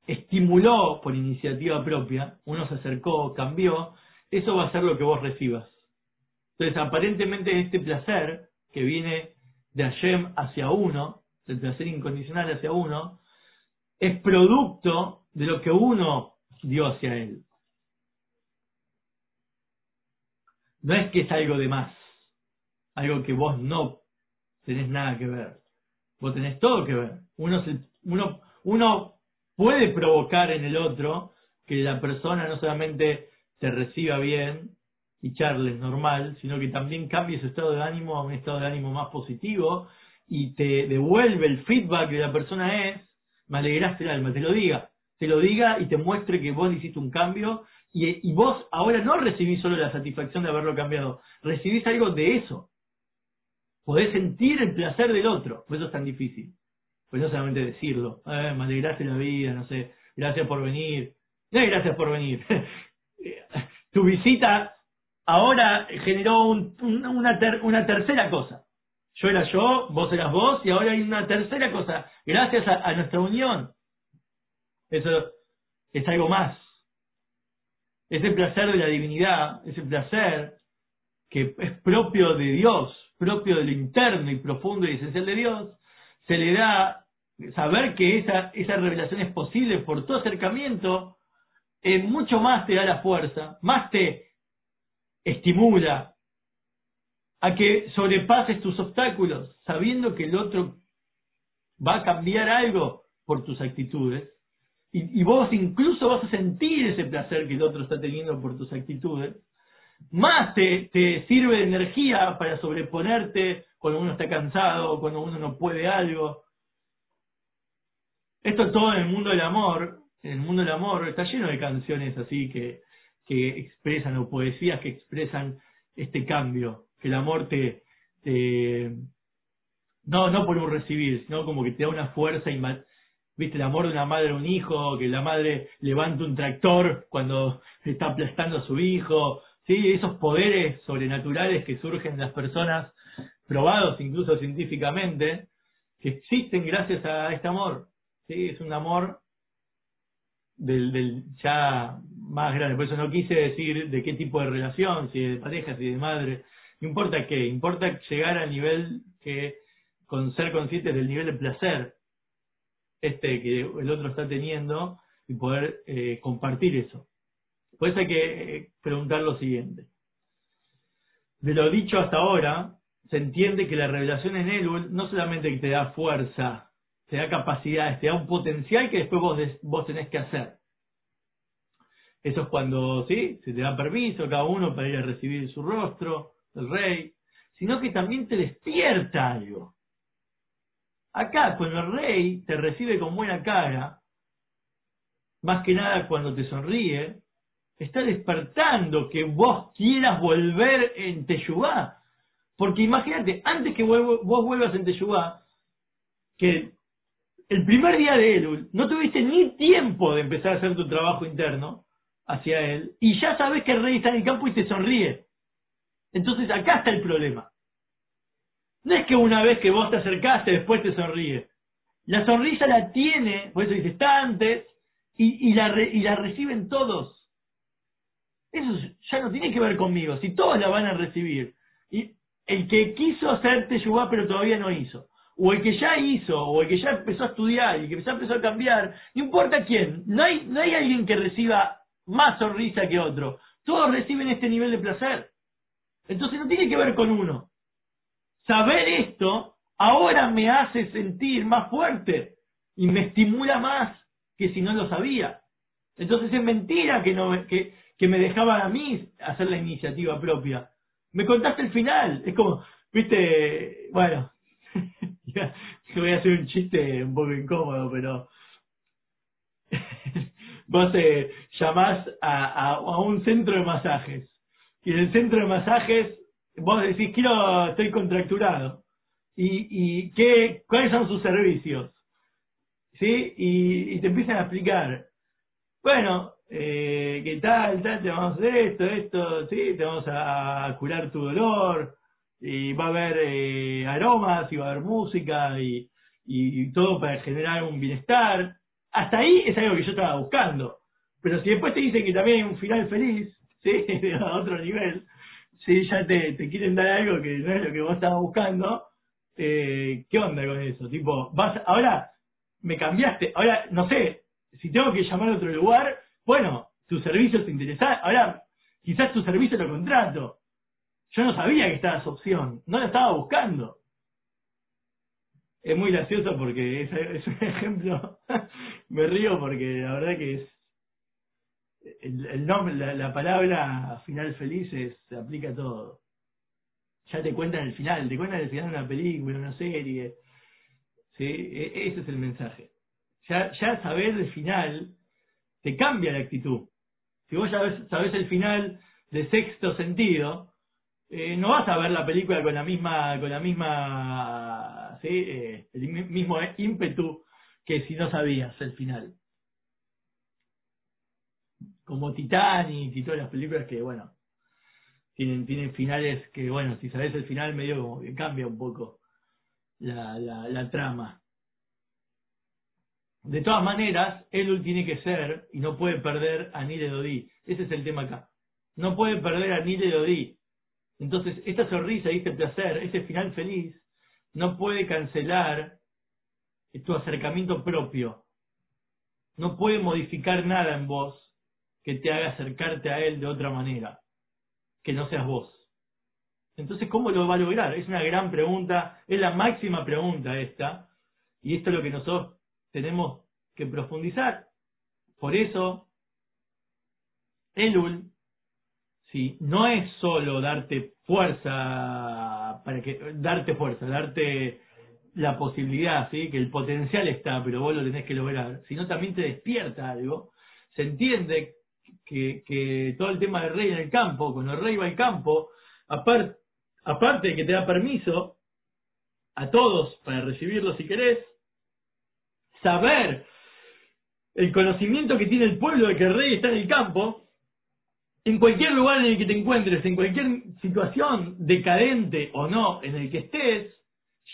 estimuló por iniciativa propia, uno se acercó, cambió, eso va a ser lo que vos recibas. Entonces, aparentemente este placer que viene de Hashem hacia uno, el placer incondicional hacia uno, es producto de lo que uno dio hacia él. No es que es algo de más, algo que vos no tenés nada que ver. Vos tenés todo que ver. Uno, uno, uno puede provocar en el otro que la persona no solamente te reciba bien y charles normal, sino que también cambie su estado de ánimo a un estado de ánimo más positivo y te devuelve el feedback que la persona es, me alegraste el alma, te lo diga, te lo diga y te muestre que vos hiciste un cambio y, vos ahora no recibís solo la satisfacción de haberlo cambiado, recibís algo de eso. Podés sentir el placer del otro, por eso es tan difícil. Pues no solamente decirlo, eh, me alegraste la vida, no sé, gracias por venir. No gracias por venir. tu visita ahora generó una, una tercera cosa. Yo era yo, vos eras vos, y ahora hay una tercera cosa. Gracias a, nuestra unión. Eso es algo más. Ese placer de la divinidad, ese placer que es propio de Dios, propio de lo interno y profundo y esencial de Dios, se le da saber que esa, esa revelación es posible por tu acercamiento, eh, mucho más te da la fuerza, más te estimula a que sobrepases tus obstáculos, sabiendo que el otro va a cambiar algo por tus actitudes, y, vos incluso vas a sentir ese placer que el otro está teniendo por tus actitudes, más te, te sirve de energía para sobreponerte cuando uno está cansado, cuando uno no puede algo, esto todo en el mundo del amor, en el mundo del amor está lleno de canciones así que, que expresan, o poesías que expresan este cambio, el amor te, no, no por un recibir, sino como que te da una fuerza viste el amor de una madre a un hijo, que la madre levanta un tractor cuando está aplastando a su hijo, sí, esos poderes sobrenaturales que surgen en las personas, probados incluso científicamente, que existen gracias a este amor. ¿sí? Es un amor del, del ya más grande. Por eso no quise decir de qué tipo de relación, si de pareja, si de madre. Importa qué, importa llegar al nivel que, con ser consciente del nivel de placer este que el otro está teniendo y poder eh, compartir eso. Por eso hay que eh, preguntar lo siguiente. De lo dicho hasta ahora, se entiende que la revelación en él no solamente te da fuerza te da capacidades, te da un potencial que después vos, vos tenés que hacer. Eso es cuando, ¿sí? Se te da permiso cada uno para ir a recibir su rostro, el rey, sino que también te despierta algo. Acá, cuando el rey te recibe con buena cara, más que nada cuando te sonríe, está despertando que vos quieras volver en Teyubá. Porque imagínate, antes que vos vuelvas en Teyubá, que el primer día de Elul no tuviste ni tiempo de empezar a hacer tu trabajo interno hacia él y ya sabes que el rey está en el campo y te sonríe. Entonces acá está el problema. No es que una vez que vos te acercaste, después te sonríe. La sonrisa la tiene, por eso está antes, y, la, y la reciben todos. Eso ya no tiene que ver conmigo, si todos la van a recibir. Y el que quiso hacerte yugar pero todavía no hizo, o el que ya hizo, o el que ya empezó a estudiar y que ya empezó a cambiar, no importa quién, no hay, no hay alguien que reciba más sonrisa que otro. Todos reciben este nivel de placer. Entonces no tiene que ver con uno. Saber esto ahora me hace sentir más fuerte y me estimula más que si no lo sabía. Entonces es mentira que, no, que, que me dejaban a mí hacer la iniciativa propia. Me contaste el final. Es como, viste, bueno, voy a hacer un chiste un poco incómodo, pero vos eh, llamás a, a, un centro de masajes y en el centro de masajes vos decís, quiero, estoy contracturado. ¿Y, y qué, cuáles son sus servicios? ¿Sí? Y, y te empiezan a explicar. Bueno, eh, ¿qué tal? tal? Te vamos a hacer esto, esto, ¿sí? Te vamos a curar tu dolor. Y va a haber eh, aromas, y va a haber música, y, y todo para generar un bienestar. Hasta ahí es algo que yo estaba buscando. Pero si después te dicen que también hay un final feliz, ¿sí? a otro nivel, si ya te, te quieren dar algo que no es lo que vos estabas buscando, eh, ¿qué onda con eso? Tipo, vas, ahora me cambiaste, ahora no sé, si tengo que llamar a otro lugar, bueno, tu servicio es interesante, ahora quizás tu servicio lo contrato. Yo no sabía que estaba esa opción, no la estaba buscando. Es muy gracioso porque es, es un ejemplo, me río porque la verdad que es el, nombre, la, palabra final feliz se aplica a todo. Ya te cuentan el final, te cuentan el final de una película, una serie. ¿sí? E, ese es el mensaje. Ya, ya saber el final te cambia la actitud. Si vos ya sabés el final de sexto sentido, eh, no vas a ver la película con la misma, con la misma, ¿sí? Eh, el mismo ímpetu que si no sabías el final como Titanic y todas las películas que, bueno, tienen, tienen finales que, bueno, si sabes el final medio como que cambia un poco la, la, trama. De todas maneras, Elul tiene que ser y no puede perder a Nile Dodi. Ese es el tema acá. No puede perder a Nile Dodi. Entonces, esta sonrisa y este placer, este final feliz, no puede cancelar tu acercamiento propio. No puede modificar nada en vos que te haga acercarte a Él de otra manera, que no seas vos. Entonces, ¿cómo lo va a lograr? Es una gran pregunta, es la máxima pregunta esta, y esto es lo que nosotros tenemos que profundizar. Por eso, Elul, si no es solo darte fuerza, para que, darte fuerza, darte la posibilidad, ¿sí? que el potencial está, pero vos lo tenés que lograr, sino también te despierta algo, se entiende que, todo el tema del rey en el campo, cuando el rey va al campo, aparte, aparte de que te da permiso a todos para recibirlo si querés, saber el conocimiento que tiene el pueblo de que el rey está en el campo, en cualquier lugar en el que te encuentres, en cualquier situación decadente o no en el que estés,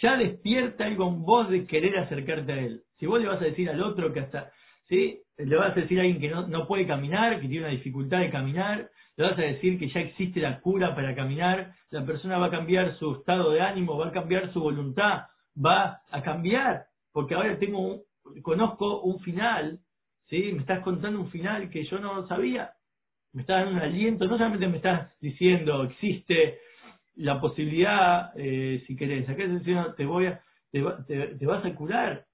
ya despierta algo en vos de querer acercarte a él. Si vos le vas a decir al otro que hasta ¿sí? Le vas a decir a alguien que no, puede caminar, que tiene una dificultad de caminar, le vas a decir que ya existe la cura para caminar, la persona va a cambiar su estado de ánimo, va a cambiar su voluntad, va a cambiar, porque ahora tengo un, conozco un final, ¿sí? Me estás contando un final que yo no sabía, me estás dando un aliento, no solamente me estás diciendo existe la posibilidad, eh, si querés, acá te voy a, te, te vas a curar,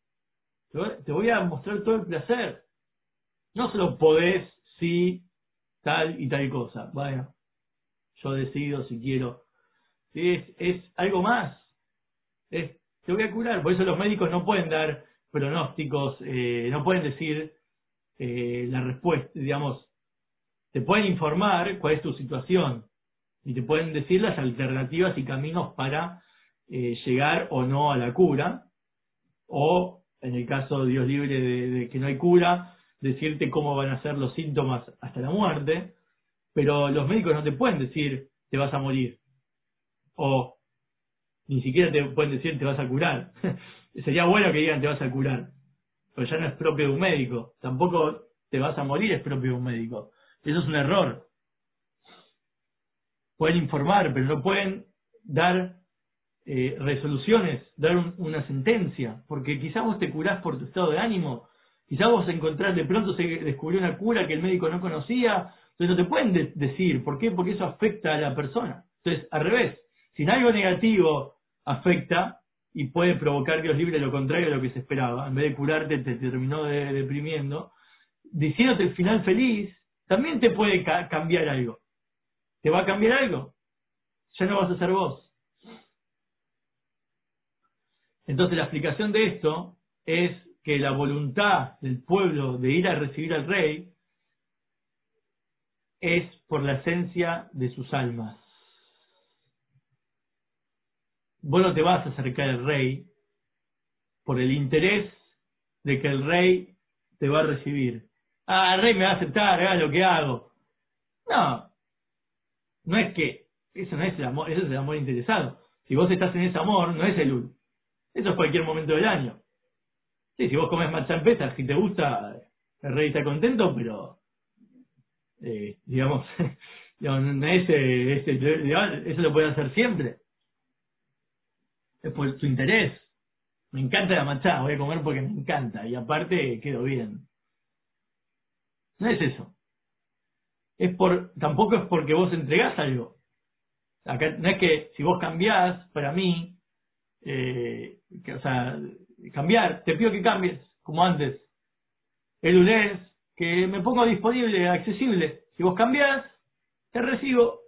te voy a mostrar todo el placer. No solo podés, sí, tal y tal cosa. Bueno, yo decido si quiero. Es, es algo más. Es, te voy a curar. Por eso los médicos no pueden dar pronósticos, eh, no pueden decir eh, la respuesta, digamos, te pueden informar cuál es tu situación y te pueden decir las alternativas y caminos para eh, llegar o no a la cura o en el caso, Dios libre, de, que no hay cura, decirte cómo van a ser los síntomas hasta la muerte, pero los médicos no te pueden decir te vas a morir o Ni siquiera te pueden decir te vas a curar. Sería bueno que digan te vas a curar. Pero ya no es propio de un médico. Tampoco te vas a morir es propio de un médico. Eso es un error. Pueden informar, pero no pueden dar eh, resoluciones, dar una sentencia, porque quizás vos te curás por tu estado de ánimo, quizás vos encontrás, de pronto se descubrió una cura que el médico no conocía, entonces no te pueden decir, ¿por qué? Porque eso afecta a la persona. Entonces, al revés, si algo negativo afecta y puede provocar, Dios libre, lo contrario de lo que se esperaba, en vez de curarte te, terminó deprimiendo, diciéndote el final feliz, también te puede cambiar algo. ¿Te va a cambiar algo? Ya no vas a ser vos. Entonces la explicación de esto es que la voluntad del pueblo de ir a recibir al rey es por la esencia de sus almas. Vos no te vas a acercar al rey por el interés de que el rey te va a recibir. Ah, el rey me va a aceptar, haga lo que hago. No, no es que, eso no es el amor, eso es el amor interesado. Si vos estás en ese amor, no es el ul. Eso es cualquier momento del año. Sí, si vos comes matcha en si te gusta, el rey está contento, pero eh, digamos, ese, ese, eso lo puede hacer siempre. Es por tu interés. Me encanta la matcha, voy a comer porque me encanta y aparte quedo bien. No es eso. Es por, tampoco es porque vos entregás algo. Acá, no es que si vos cambiás, para mí, eh, que, o sea, cambiar, te pido que cambies, como antes. El es que me pongo disponible, accesible. Si vos cambias, te recibo.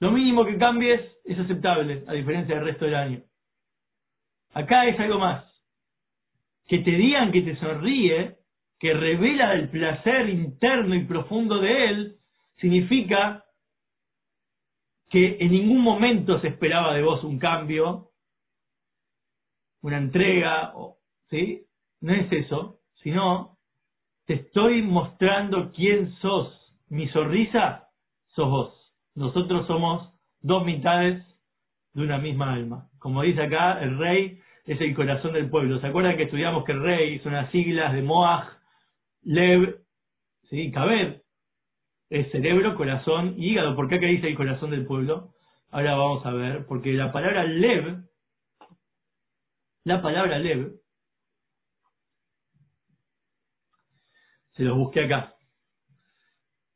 Lo mínimo que cambies es aceptable, a diferencia del resto del año. Acá es algo más. Que te digan que te sonríe, que revela el placer interno y profundo de él, significa que en ningún momento se esperaba de vos un cambio, una entrega, ¿sí? No es eso, sino te estoy mostrando quién sos. Mi sonrisa sos vos. Nosotros somos dos mitades de una misma alma. Como dice acá, el rey es el corazón del pueblo. ¿Se acuerdan que estudiamos que el rey son las siglas de Moaj, Lev, ¿sí? Kabed? Es cerebro, corazón y hígado. ¿Por qué acá dice el corazón del pueblo? Ahora vamos a ver, porque la palabra Lev la palabra Lev, se los busqué acá.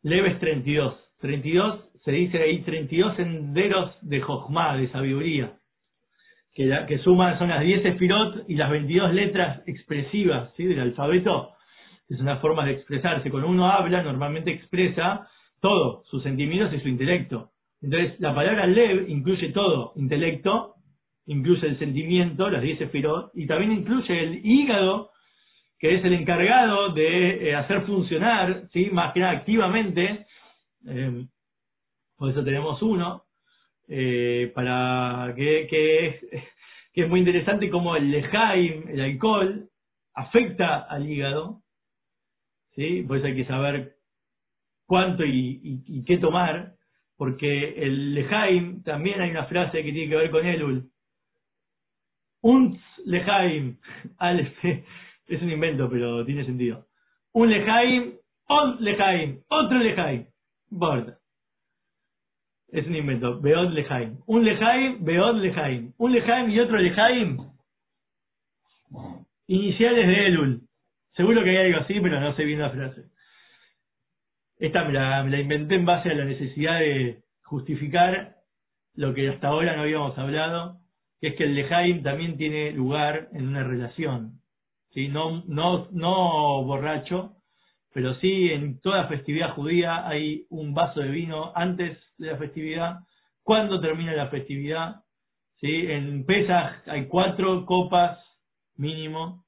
Lev es 32. 32 se dice ahí 32 senderos de Jochma, de sabiduría, que, que suman, son las 10 espirot y las 22 letras expresivas ¿sí? del alfabeto, es una forma de expresarse. Cuando uno habla, normalmente expresa todo, sus sentimientos y su intelecto. Entonces, la palabra Lev incluye todo, intelecto, incluye el sentimiento, las 10 espirot, y también incluye el hígado, que es el encargado de eh, hacer funcionar, ¿sí? más que activamente, eh, por eso tenemos uno, eh, para que, que, es, que es muy interesante como el lejaim, el alcohol, afecta al hígado, ¿sí? por eso hay que saber cuánto y, y, qué tomar, porque el lejaim también hay una frase que tiene que ver con Elul, un lejaim, es un invento, pero tiene sentido. Un lejaim, on lejaim, otro lejaim. Importa. Es un invento. Beot lejaim. Un lejaim, beot lejaim. Un lejaim y otro lejaim. Iniciales de Elul. Seguro que hay algo así, pero no sé bien la frase. Esta me la inventé en base a la necesidad de justificar lo que hasta ahora no habíamos hablado que es que el lejaim también tiene lugar en una relación. ¿sí? No, no, no borracho, pero sí en toda festividad judía hay un vaso de vino antes de la festividad, cuando termina la festividad. ¿sí? En Pesach hay cuatro copas mínimo,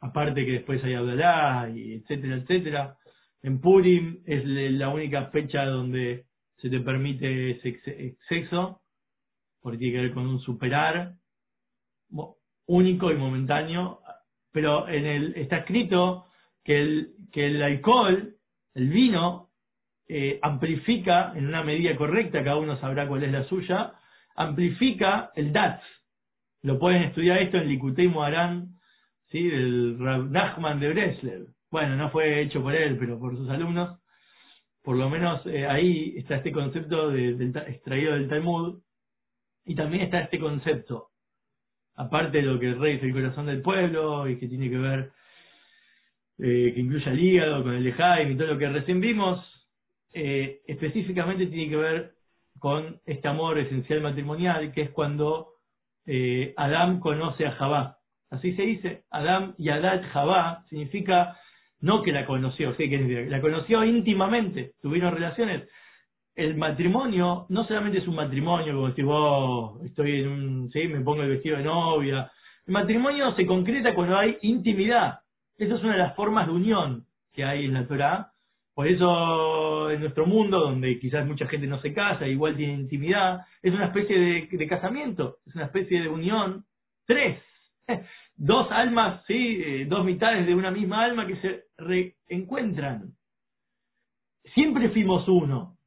aparte que después hay Abdalá, y etcétera, etcétera. En Purim es la única fecha donde se te permite sexo, porque tiene que ver con un superar único y momentáneo, pero en el está escrito que el, que el alcohol, el vino, eh, amplifica en una medida correcta, cada uno sabrá cuál es la suya, amplifica el DATS. Lo pueden estudiar esto en Likutei Moharán, ¿sí? del Nachman de Breslev. Bueno, no fue hecho por él, pero por sus alumnos. Por lo menos eh, ahí está este concepto de, extraído del Talmud. Y también está este concepto, aparte de lo que el rey es el corazón del pueblo y que tiene que ver, eh, que incluye al hígado con el de y todo lo que recién vimos, eh, específicamente tiene que ver con este amor esencial matrimonial, que es cuando eh, Adán conoce a Jabá. Así se dice, Adán y Adad Jabá significa no que la conoció, ¿sí? que la conoció íntimamente, tuvieron relaciones. El matrimonio no solamente es un matrimonio, como decís vos, estoy en un, sí, me pongo el vestido de novia. El matrimonio se concreta cuando hay intimidad. Esa es una de las formas de unión que hay en la Torah. Por eso en nuestro mundo, donde quizás mucha gente no se casa, igual tiene intimidad, es una especie de, casamiento, es una especie de unión. Tres, dos almas, sí, eh, dos mitades de una misma alma que se reencuentran. Siempre fuimos uno.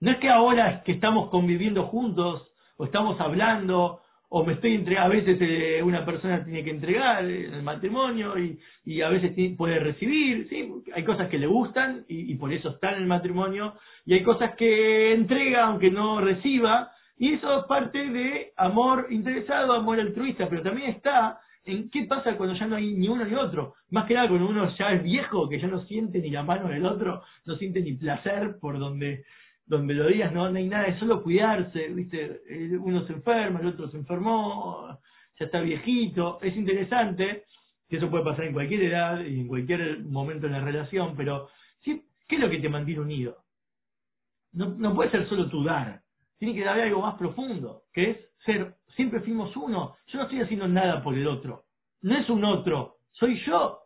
No es que ahora que estamos conviviendo juntos, o estamos hablando, o me estoy entregando, a veces eh, una persona tiene que entregar en el matrimonio y, y a veces puede recibir, ¿sí? hay cosas que le gustan y, y, por eso está en el matrimonio, y hay cosas que entrega aunque no reciba, y eso es parte de amor interesado, amor altruista, pero también está en qué pasa cuando ya no hay ni uno ni otro, más que nada cuando uno ya es viejo, que ya no siente ni la mano del otro, no siente ni placer por donde donde lo digas no, hay nada, es solo cuidarse, ¿viste? Eh, uno se enferma, el otro se enfermó, ya está viejito, es interesante, que eso puede pasar en cualquier edad y en cualquier momento en la relación, pero ¿sí? ¿qué es lo que te mantiene unido? No, no puede ser solo tu dar, tiene que haber algo más profundo, que es ser, siempre fuimos uno, yo no estoy haciendo nada por el otro, no es un otro, soy yo.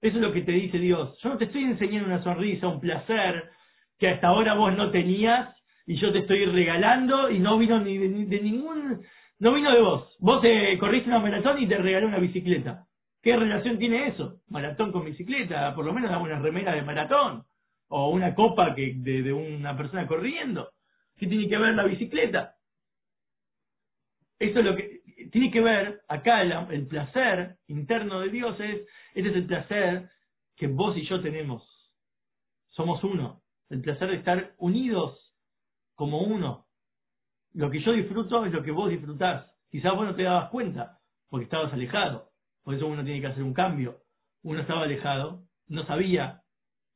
Eso es lo que te dice Dios. Yo no te estoy enseñando una sonrisa, un placer, que hasta ahora vos no tenías y yo te estoy regalando y no vino ni de, ningún, no vino de vos. Vos te corriste una maratón y te regalé una bicicleta. ¿Qué relación tiene eso? Maratón con bicicleta, por lo menos dame una remera de maratón o una copa que de, de una persona corriendo. ¿Qué tiene que ver la bicicleta? Eso es lo que tiene que ver acá el, el placer interno de Dios es, este es el placer que vos y yo tenemos. Somos uno el placer de estar unidos como uno. Lo que yo disfruto es lo que vos disfrutás. Quizás vos no te dabas cuenta, porque estabas alejado. Por eso uno tiene que hacer un cambio. Uno estaba alejado, no sabía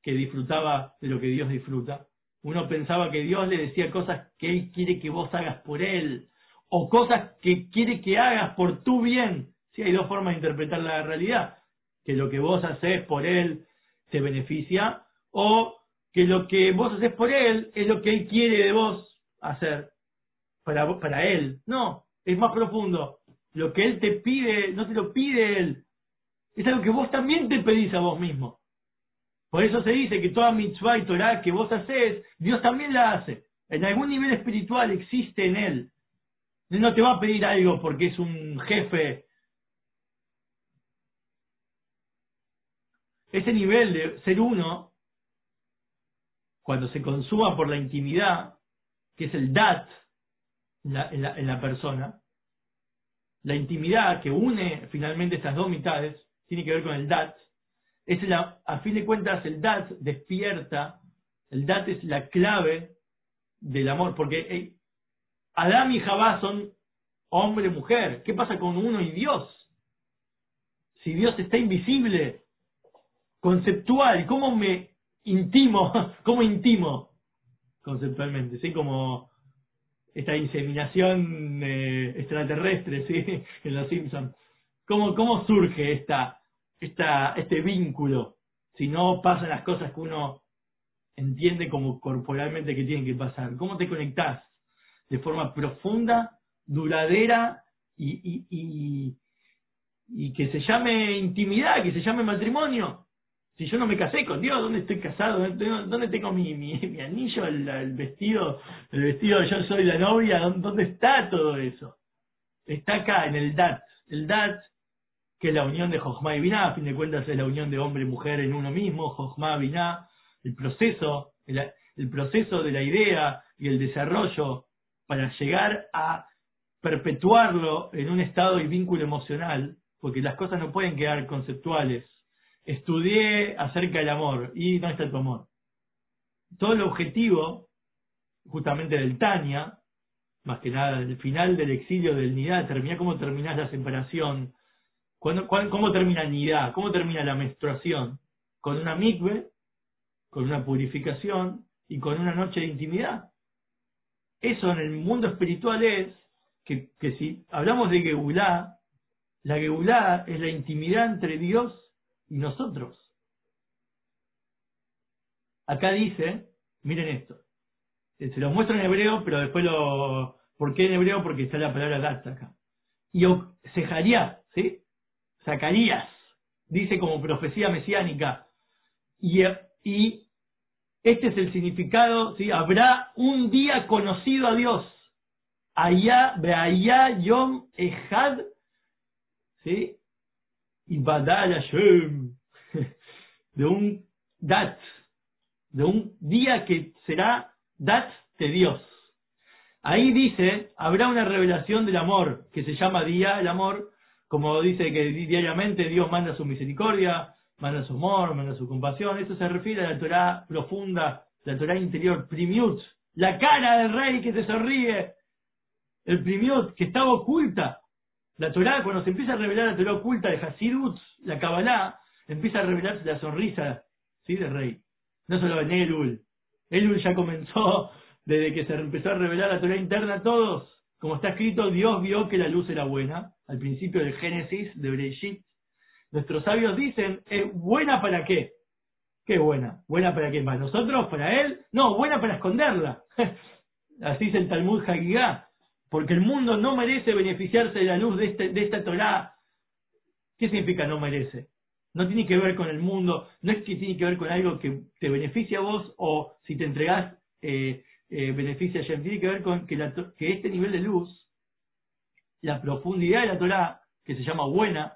que disfrutaba de lo que Dios disfruta. Uno pensaba que Dios le decía cosas que Él quiere que vos hagas por Él, o cosas que quiere que hagas por tu bien. Sí, hay dos formas de interpretar la realidad. Que lo que vos haces por Él te beneficia, o que lo que vos haces por él es lo que él quiere de vos hacer para, para él. No, es más profundo. Lo que él te pide, no te lo pide él. Es algo que vos también te pedís a vos mismo. Por eso se dice que toda mitzvah y Torah que vos haces, Dios también la hace. En algún nivel espiritual existe en él. Él no te va a pedir algo porque es un jefe. Ese nivel de ser uno cuando se consuma por la intimidad, que es el dat en la, persona, la intimidad que une finalmente estas dos mitades, tiene que ver con el dat, es la, a fin de cuentas el dat despierta, el dat es la clave del amor, porque Adán y Jabá son hombre mujer. ¿Qué pasa con uno y Dios? Si Dios está invisible, conceptual, ¿cómo me intimo, como intimo conceptualmente, ¿sí? Como esta inseminación eh, extraterrestre, ¿sí? En los Simpsons. ¿Cómo, ¿Cómo surge esta, esta, este vínculo? Si no pasan las cosas que uno entiende como corporalmente que tienen que pasar. ¿Cómo te conectás de forma profunda, duradera y, y, y, y que se llame intimidad, que se llame matrimonio? Si yo no me casé con Dios, ¿dónde estoy casado? ¿Dónde tengo mi, mi, anillo, el, vestido, el vestido yo soy la novia? ¿Dónde está todo eso? Está acá, en el DAT. El DAT, que es la unión de Jochma y Binah, a fin de cuentas es la unión de hombre y mujer en uno mismo, Jochma y Binah, el proceso, el proceso de la idea y el desarrollo para llegar a perpetuarlo en un estado y vínculo emocional, porque las cosas no pueden quedar conceptuales. Estudié acerca del amor y no está tu amor. Todo el objetivo, justamente del Tania, más que nada, el final del exilio del Nidá, termina cómo termina la separación, cómo termina el Nidá, cómo termina la menstruación, con una mikve, con una purificación y con una noche de intimidad. Eso en el mundo espiritual es que, si hablamos de Geulá, la Geulá es la intimidad entre Dios nosotros. Acá dice, miren esto, eh, se los muestro en hebreo, pero después lo... ¿Por qué en hebreo? Porque está la palabra dat acá. Y Sejaría, ¿sí? Zacarías, dice como profecía mesiánica. Y, y este es el significado, ¿sí? Habrá un día conocido a Dios. Allá, allá, Yom Ejad, ¿sí? Y Hashem. De un dat, de un día que será dat de Dios. Ahí dice, habrá una revelación del amor, que se llama día el amor, como dice que diariamente Dios manda su misericordia, manda su amor, manda su compasión. Esto se refiere a la Torah profunda, la Torah interior, primiut, la cara del rey que se sonríe, el primiut que estaba oculta. La Torah, cuando se empieza a revelar la Torah oculta de Hasidut, la Kabbalah, empieza a revelarse la sonrisa ¿sí? del rey. No solo en Elul. Elul ya comenzó desde que se empezó a revelar la Torah interna a todos. Como está escrito, Dios vio que la luz era buena, al principio del Génesis, de Bereshit, Nuestros sabios dicen, ¿es buena para qué? ¿Qué buena? ¿Buena para qué? ¿Para nosotros? ¿Para él? No, buena para esconderla. Así dice el Talmud Hagigá. Porque el mundo no merece beneficiarse de la luz de, este, de esta Torah. ¿Qué significa no merece? No tiene que ver con el mundo, no es que tiene que ver con algo que te beneficia a vos o si te entregás eh, eh, beneficia a Tiene que ver con que, que este nivel de luz, la profundidad de la Torah, que se llama buena,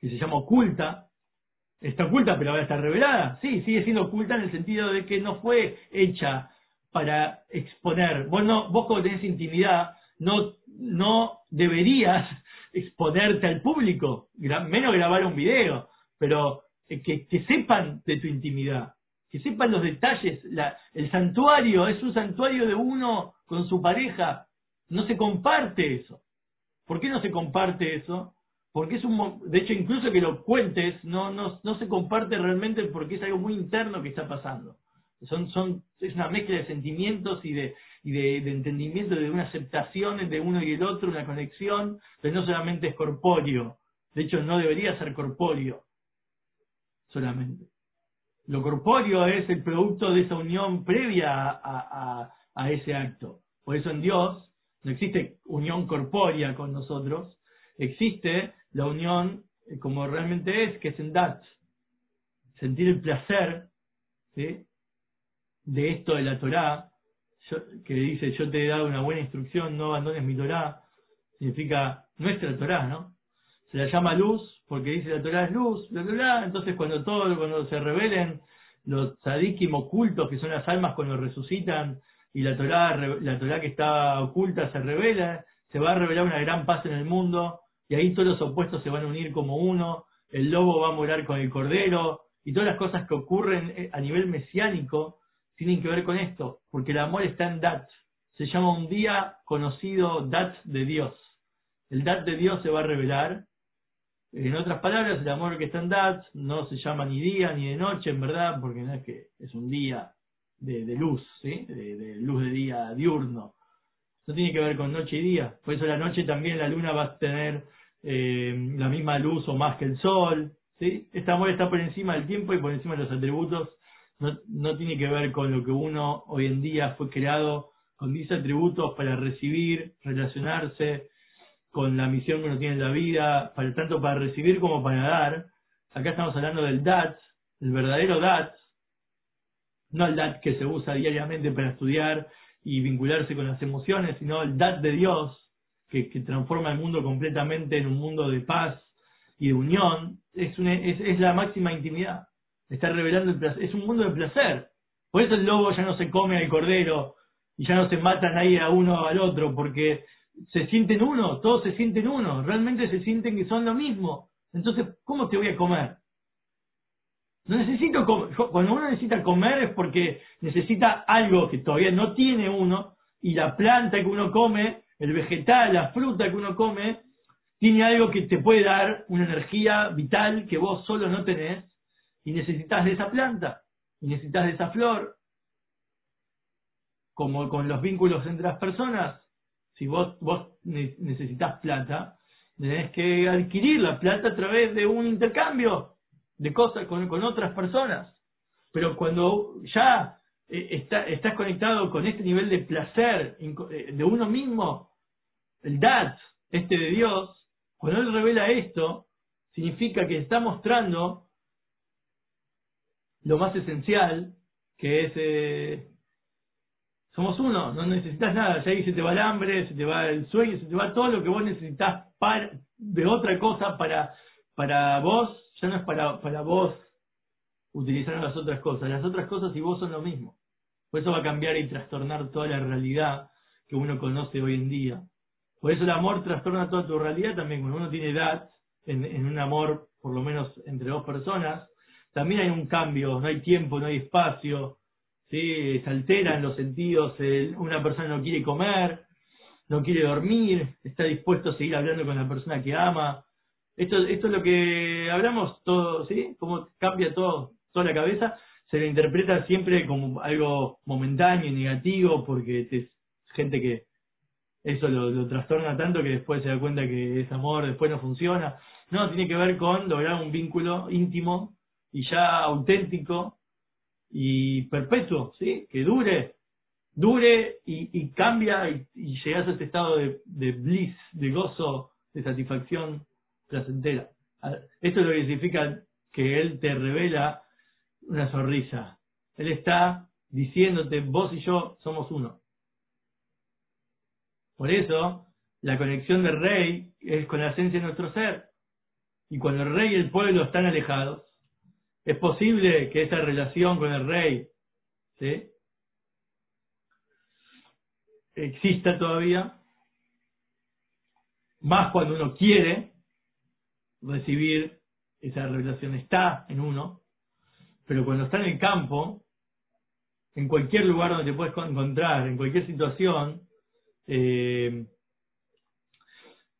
que se llama oculta, está oculta pero ahora está revelada. Sí, sigue siendo oculta en el sentido de que no fue hecha para exponer. Vos, no, vos como tenés intimidad, no, no deberías exponerte al público, menos grabar un video, pero eh, que, sepan de tu intimidad, que sepan los detalles. La, el santuario es un santuario de uno con su pareja, no se comparte eso. ¿Por qué no se comparte eso? porque es un de hecho incluso que lo cuentes no, no, no se comparte realmente porque es algo muy interno que está pasando son son es una mezcla de sentimientos y de y de, entendimiento de una aceptación de uno y el otro una conexión pero no solamente es corpóreo. De hecho no debería ser corpóreo solamente. Lo corpóreo es el producto de esa unión previa a ese acto. Por eso en Dios no existe unión corpórea con nosotros existe la unión eh, como realmente es, que es en dat. Sentir el placer de esto de la Torá, que dice yo te he dado una buena instrucción, no abandones mi Torá, significa nuestra Torá, ¿no? Se la llama luz porque dice la Torá es luz, la Torá, entonces cuando todo, cuando se revelen los tzadikim ocultos, que son las almas cuando resucitan, y la Torá, la Torá que está oculta se revela, se va a revelar una gran paz en el mundo, y ahí todos los opuestos se van a unir como uno, el lobo va a morar con el cordero, y todas las cosas que ocurren eh, a nivel mesiánico tienen que ver con esto, porque el amor está en Dat, se llama un día conocido Dat de Dios. El Dat de Dios se va a revelar. En otras palabras, el amor que está en Dat no se llama ni día ni de noche, en verdad, porque no es que es un día de, luz, ¿sí? de, de luz de día diurno. No tiene que ver con noche y día. Por eso la noche también la luna va a tener eh, la misma luz o más que el sol. ¿sí? Este amor está por encima del tiempo y por encima de los atributos. No, no tiene que ver con lo que uno hoy en día fue creado con 10 atributos para recibir, relacionarse con la misión que uno tiene en la vida, para, tanto para recibir como para dar. Acá estamos hablando del DAT, el verdadero DAT, no el DAT que se usa diariamente para estudiar y vincularse con las emociones, sino el DAT de Dios, que, transforma el mundo completamente en un mundo de paz y de unión, es, es, la máxima intimidad. Está revelando el placer, es un mundo de placer. Por eso el lobo ya no se come al cordero y ya no se matan ahí a uno al otro porque se sienten uno, todos se sienten uno, realmente se sienten que son lo mismo. Entonces, ¿cómo te voy a comer? No necesito comer. Cuando uno necesita comer es porque necesita algo que todavía no tiene uno y la planta que uno come, el vegetal, la fruta que uno come, tiene algo que te puede dar una energía vital que vos solo no tenés y necesitas de esa planta y necesitas de esa flor. Como con los vínculos entre las personas, si vos, vos necesitas plata, tenés que adquirir la plata a través de un intercambio de cosas con, otras personas. Pero cuando ya eh, estás conectado con este nivel de placer eh, de uno mismo, el dat, este de Dios, cuando Él revela esto, significa que está mostrando lo más esencial, que es, eh, somos uno, no necesitas nada, ya ahí se te va el hambre, se te va el sueño, se te va todo lo que vos necesitas de otra cosa para, para vos ya no es para, para vos utilizar las otras cosas. Las otras cosas y vos son lo mismo. Por eso va a cambiar y trastornar toda la realidad que uno conoce hoy en día. Por eso el amor trastorna toda tu realidad también. Cuando uno tiene edad, en un amor, por lo menos entre dos personas, también hay un cambio, no hay tiempo, no hay espacio, ¿sí? se alteran los sentidos, una persona no quiere comer, no quiere dormir, está dispuesto a seguir hablando con la persona que ama, esto, esto es lo que hablamos, todo, ¿sí? Cómo cambia todo, toda la cabeza. Se le interpreta siempre como algo momentáneo, negativo, porque es gente que eso lo, trastorna tanto que después se da cuenta que es amor, después no funciona. No, tiene que ver con lograr un vínculo íntimo y ya auténtico y perpetuo, ¿sí? Que dure, dure y, cambia y, y llegas a este estado de, de bliss, de gozo, de satisfacción placentera. Esto es lo que significa que Él te revela una sonrisa. Él está diciéndote, vos y yo somos uno. Por eso, la conexión del rey es con la esencia de nuestro ser. Y cuando el rey y el pueblo están alejados, es posible que esa relación con el rey exista todavía, más cuando uno quiere, recibir esa revelación está en uno, pero cuando está en el campo, en cualquier lugar donde te puedes encontrar, en cualquier situación, eh,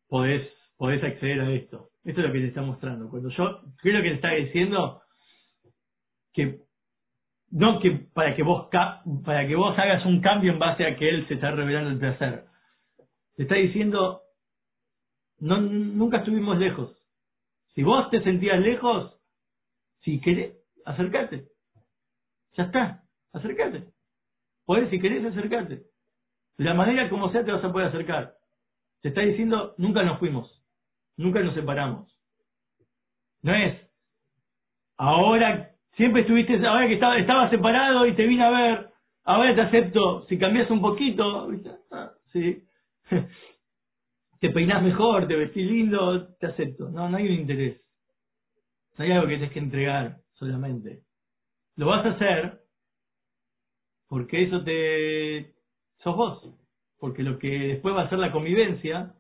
podés, acceder a esto. Esto es lo que te está mostrando. Cuando yo, creo que te está diciendo? Que no que para que vos para que vos hagas un cambio en base a que él se está revelando el placer. Te está diciendo no, nunca estuvimos lejos. Si vos te sentías lejos, si querés, acércate. Ya está, acércate. Podés, si querés, acércate. La manera como sea te vas a poder acercar. Te está diciendo, nunca nos fuimos, nunca nos separamos. No es, ahora, siempre estuviste, ahora que estaba, estaba separado y te vine a ver, ahora te acepto, si cambias un poquito, ah, sí. te peinás mejor, te vestís lindo, te acepto. No, no hay un interés. No hay algo que tienes que entregar solamente. Lo vas a hacer porque eso te... sos vos. Porque lo que después va a ser la convivencia,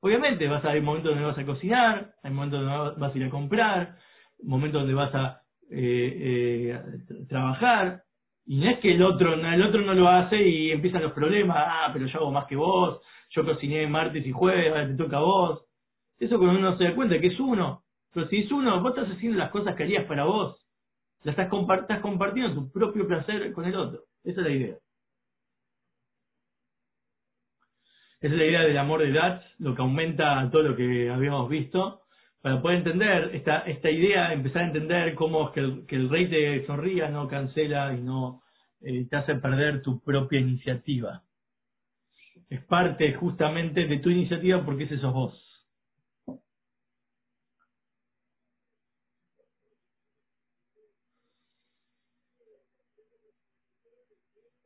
obviamente vas a hay momentos donde vas a cocinar, hay momentos donde vas a ir a comprar, momentos donde vas a eh, eh, trabajar, y no es que el otro, el otro no lo hace y empiezan los problemas, ah, pero yo hago más que vos, yo cociné martes y jueves, ahora te toca a vos. Eso cuando uno se da cuenta que es uno. Pero si es uno, vos estás haciendo las cosas que harías para vos. La estás, compartiendo tu propio placer con el otro. Esa es la idea. Esa es la idea del amor de Dutch, lo que aumenta todo lo que habíamos visto. Para poder entender esta, esta idea, empezar a entender cómo es que el, que el rey te sonría, no cancela y no eh, te hace perder tu propia iniciativa es parte justamente de tu iniciativa porque ese sos vos.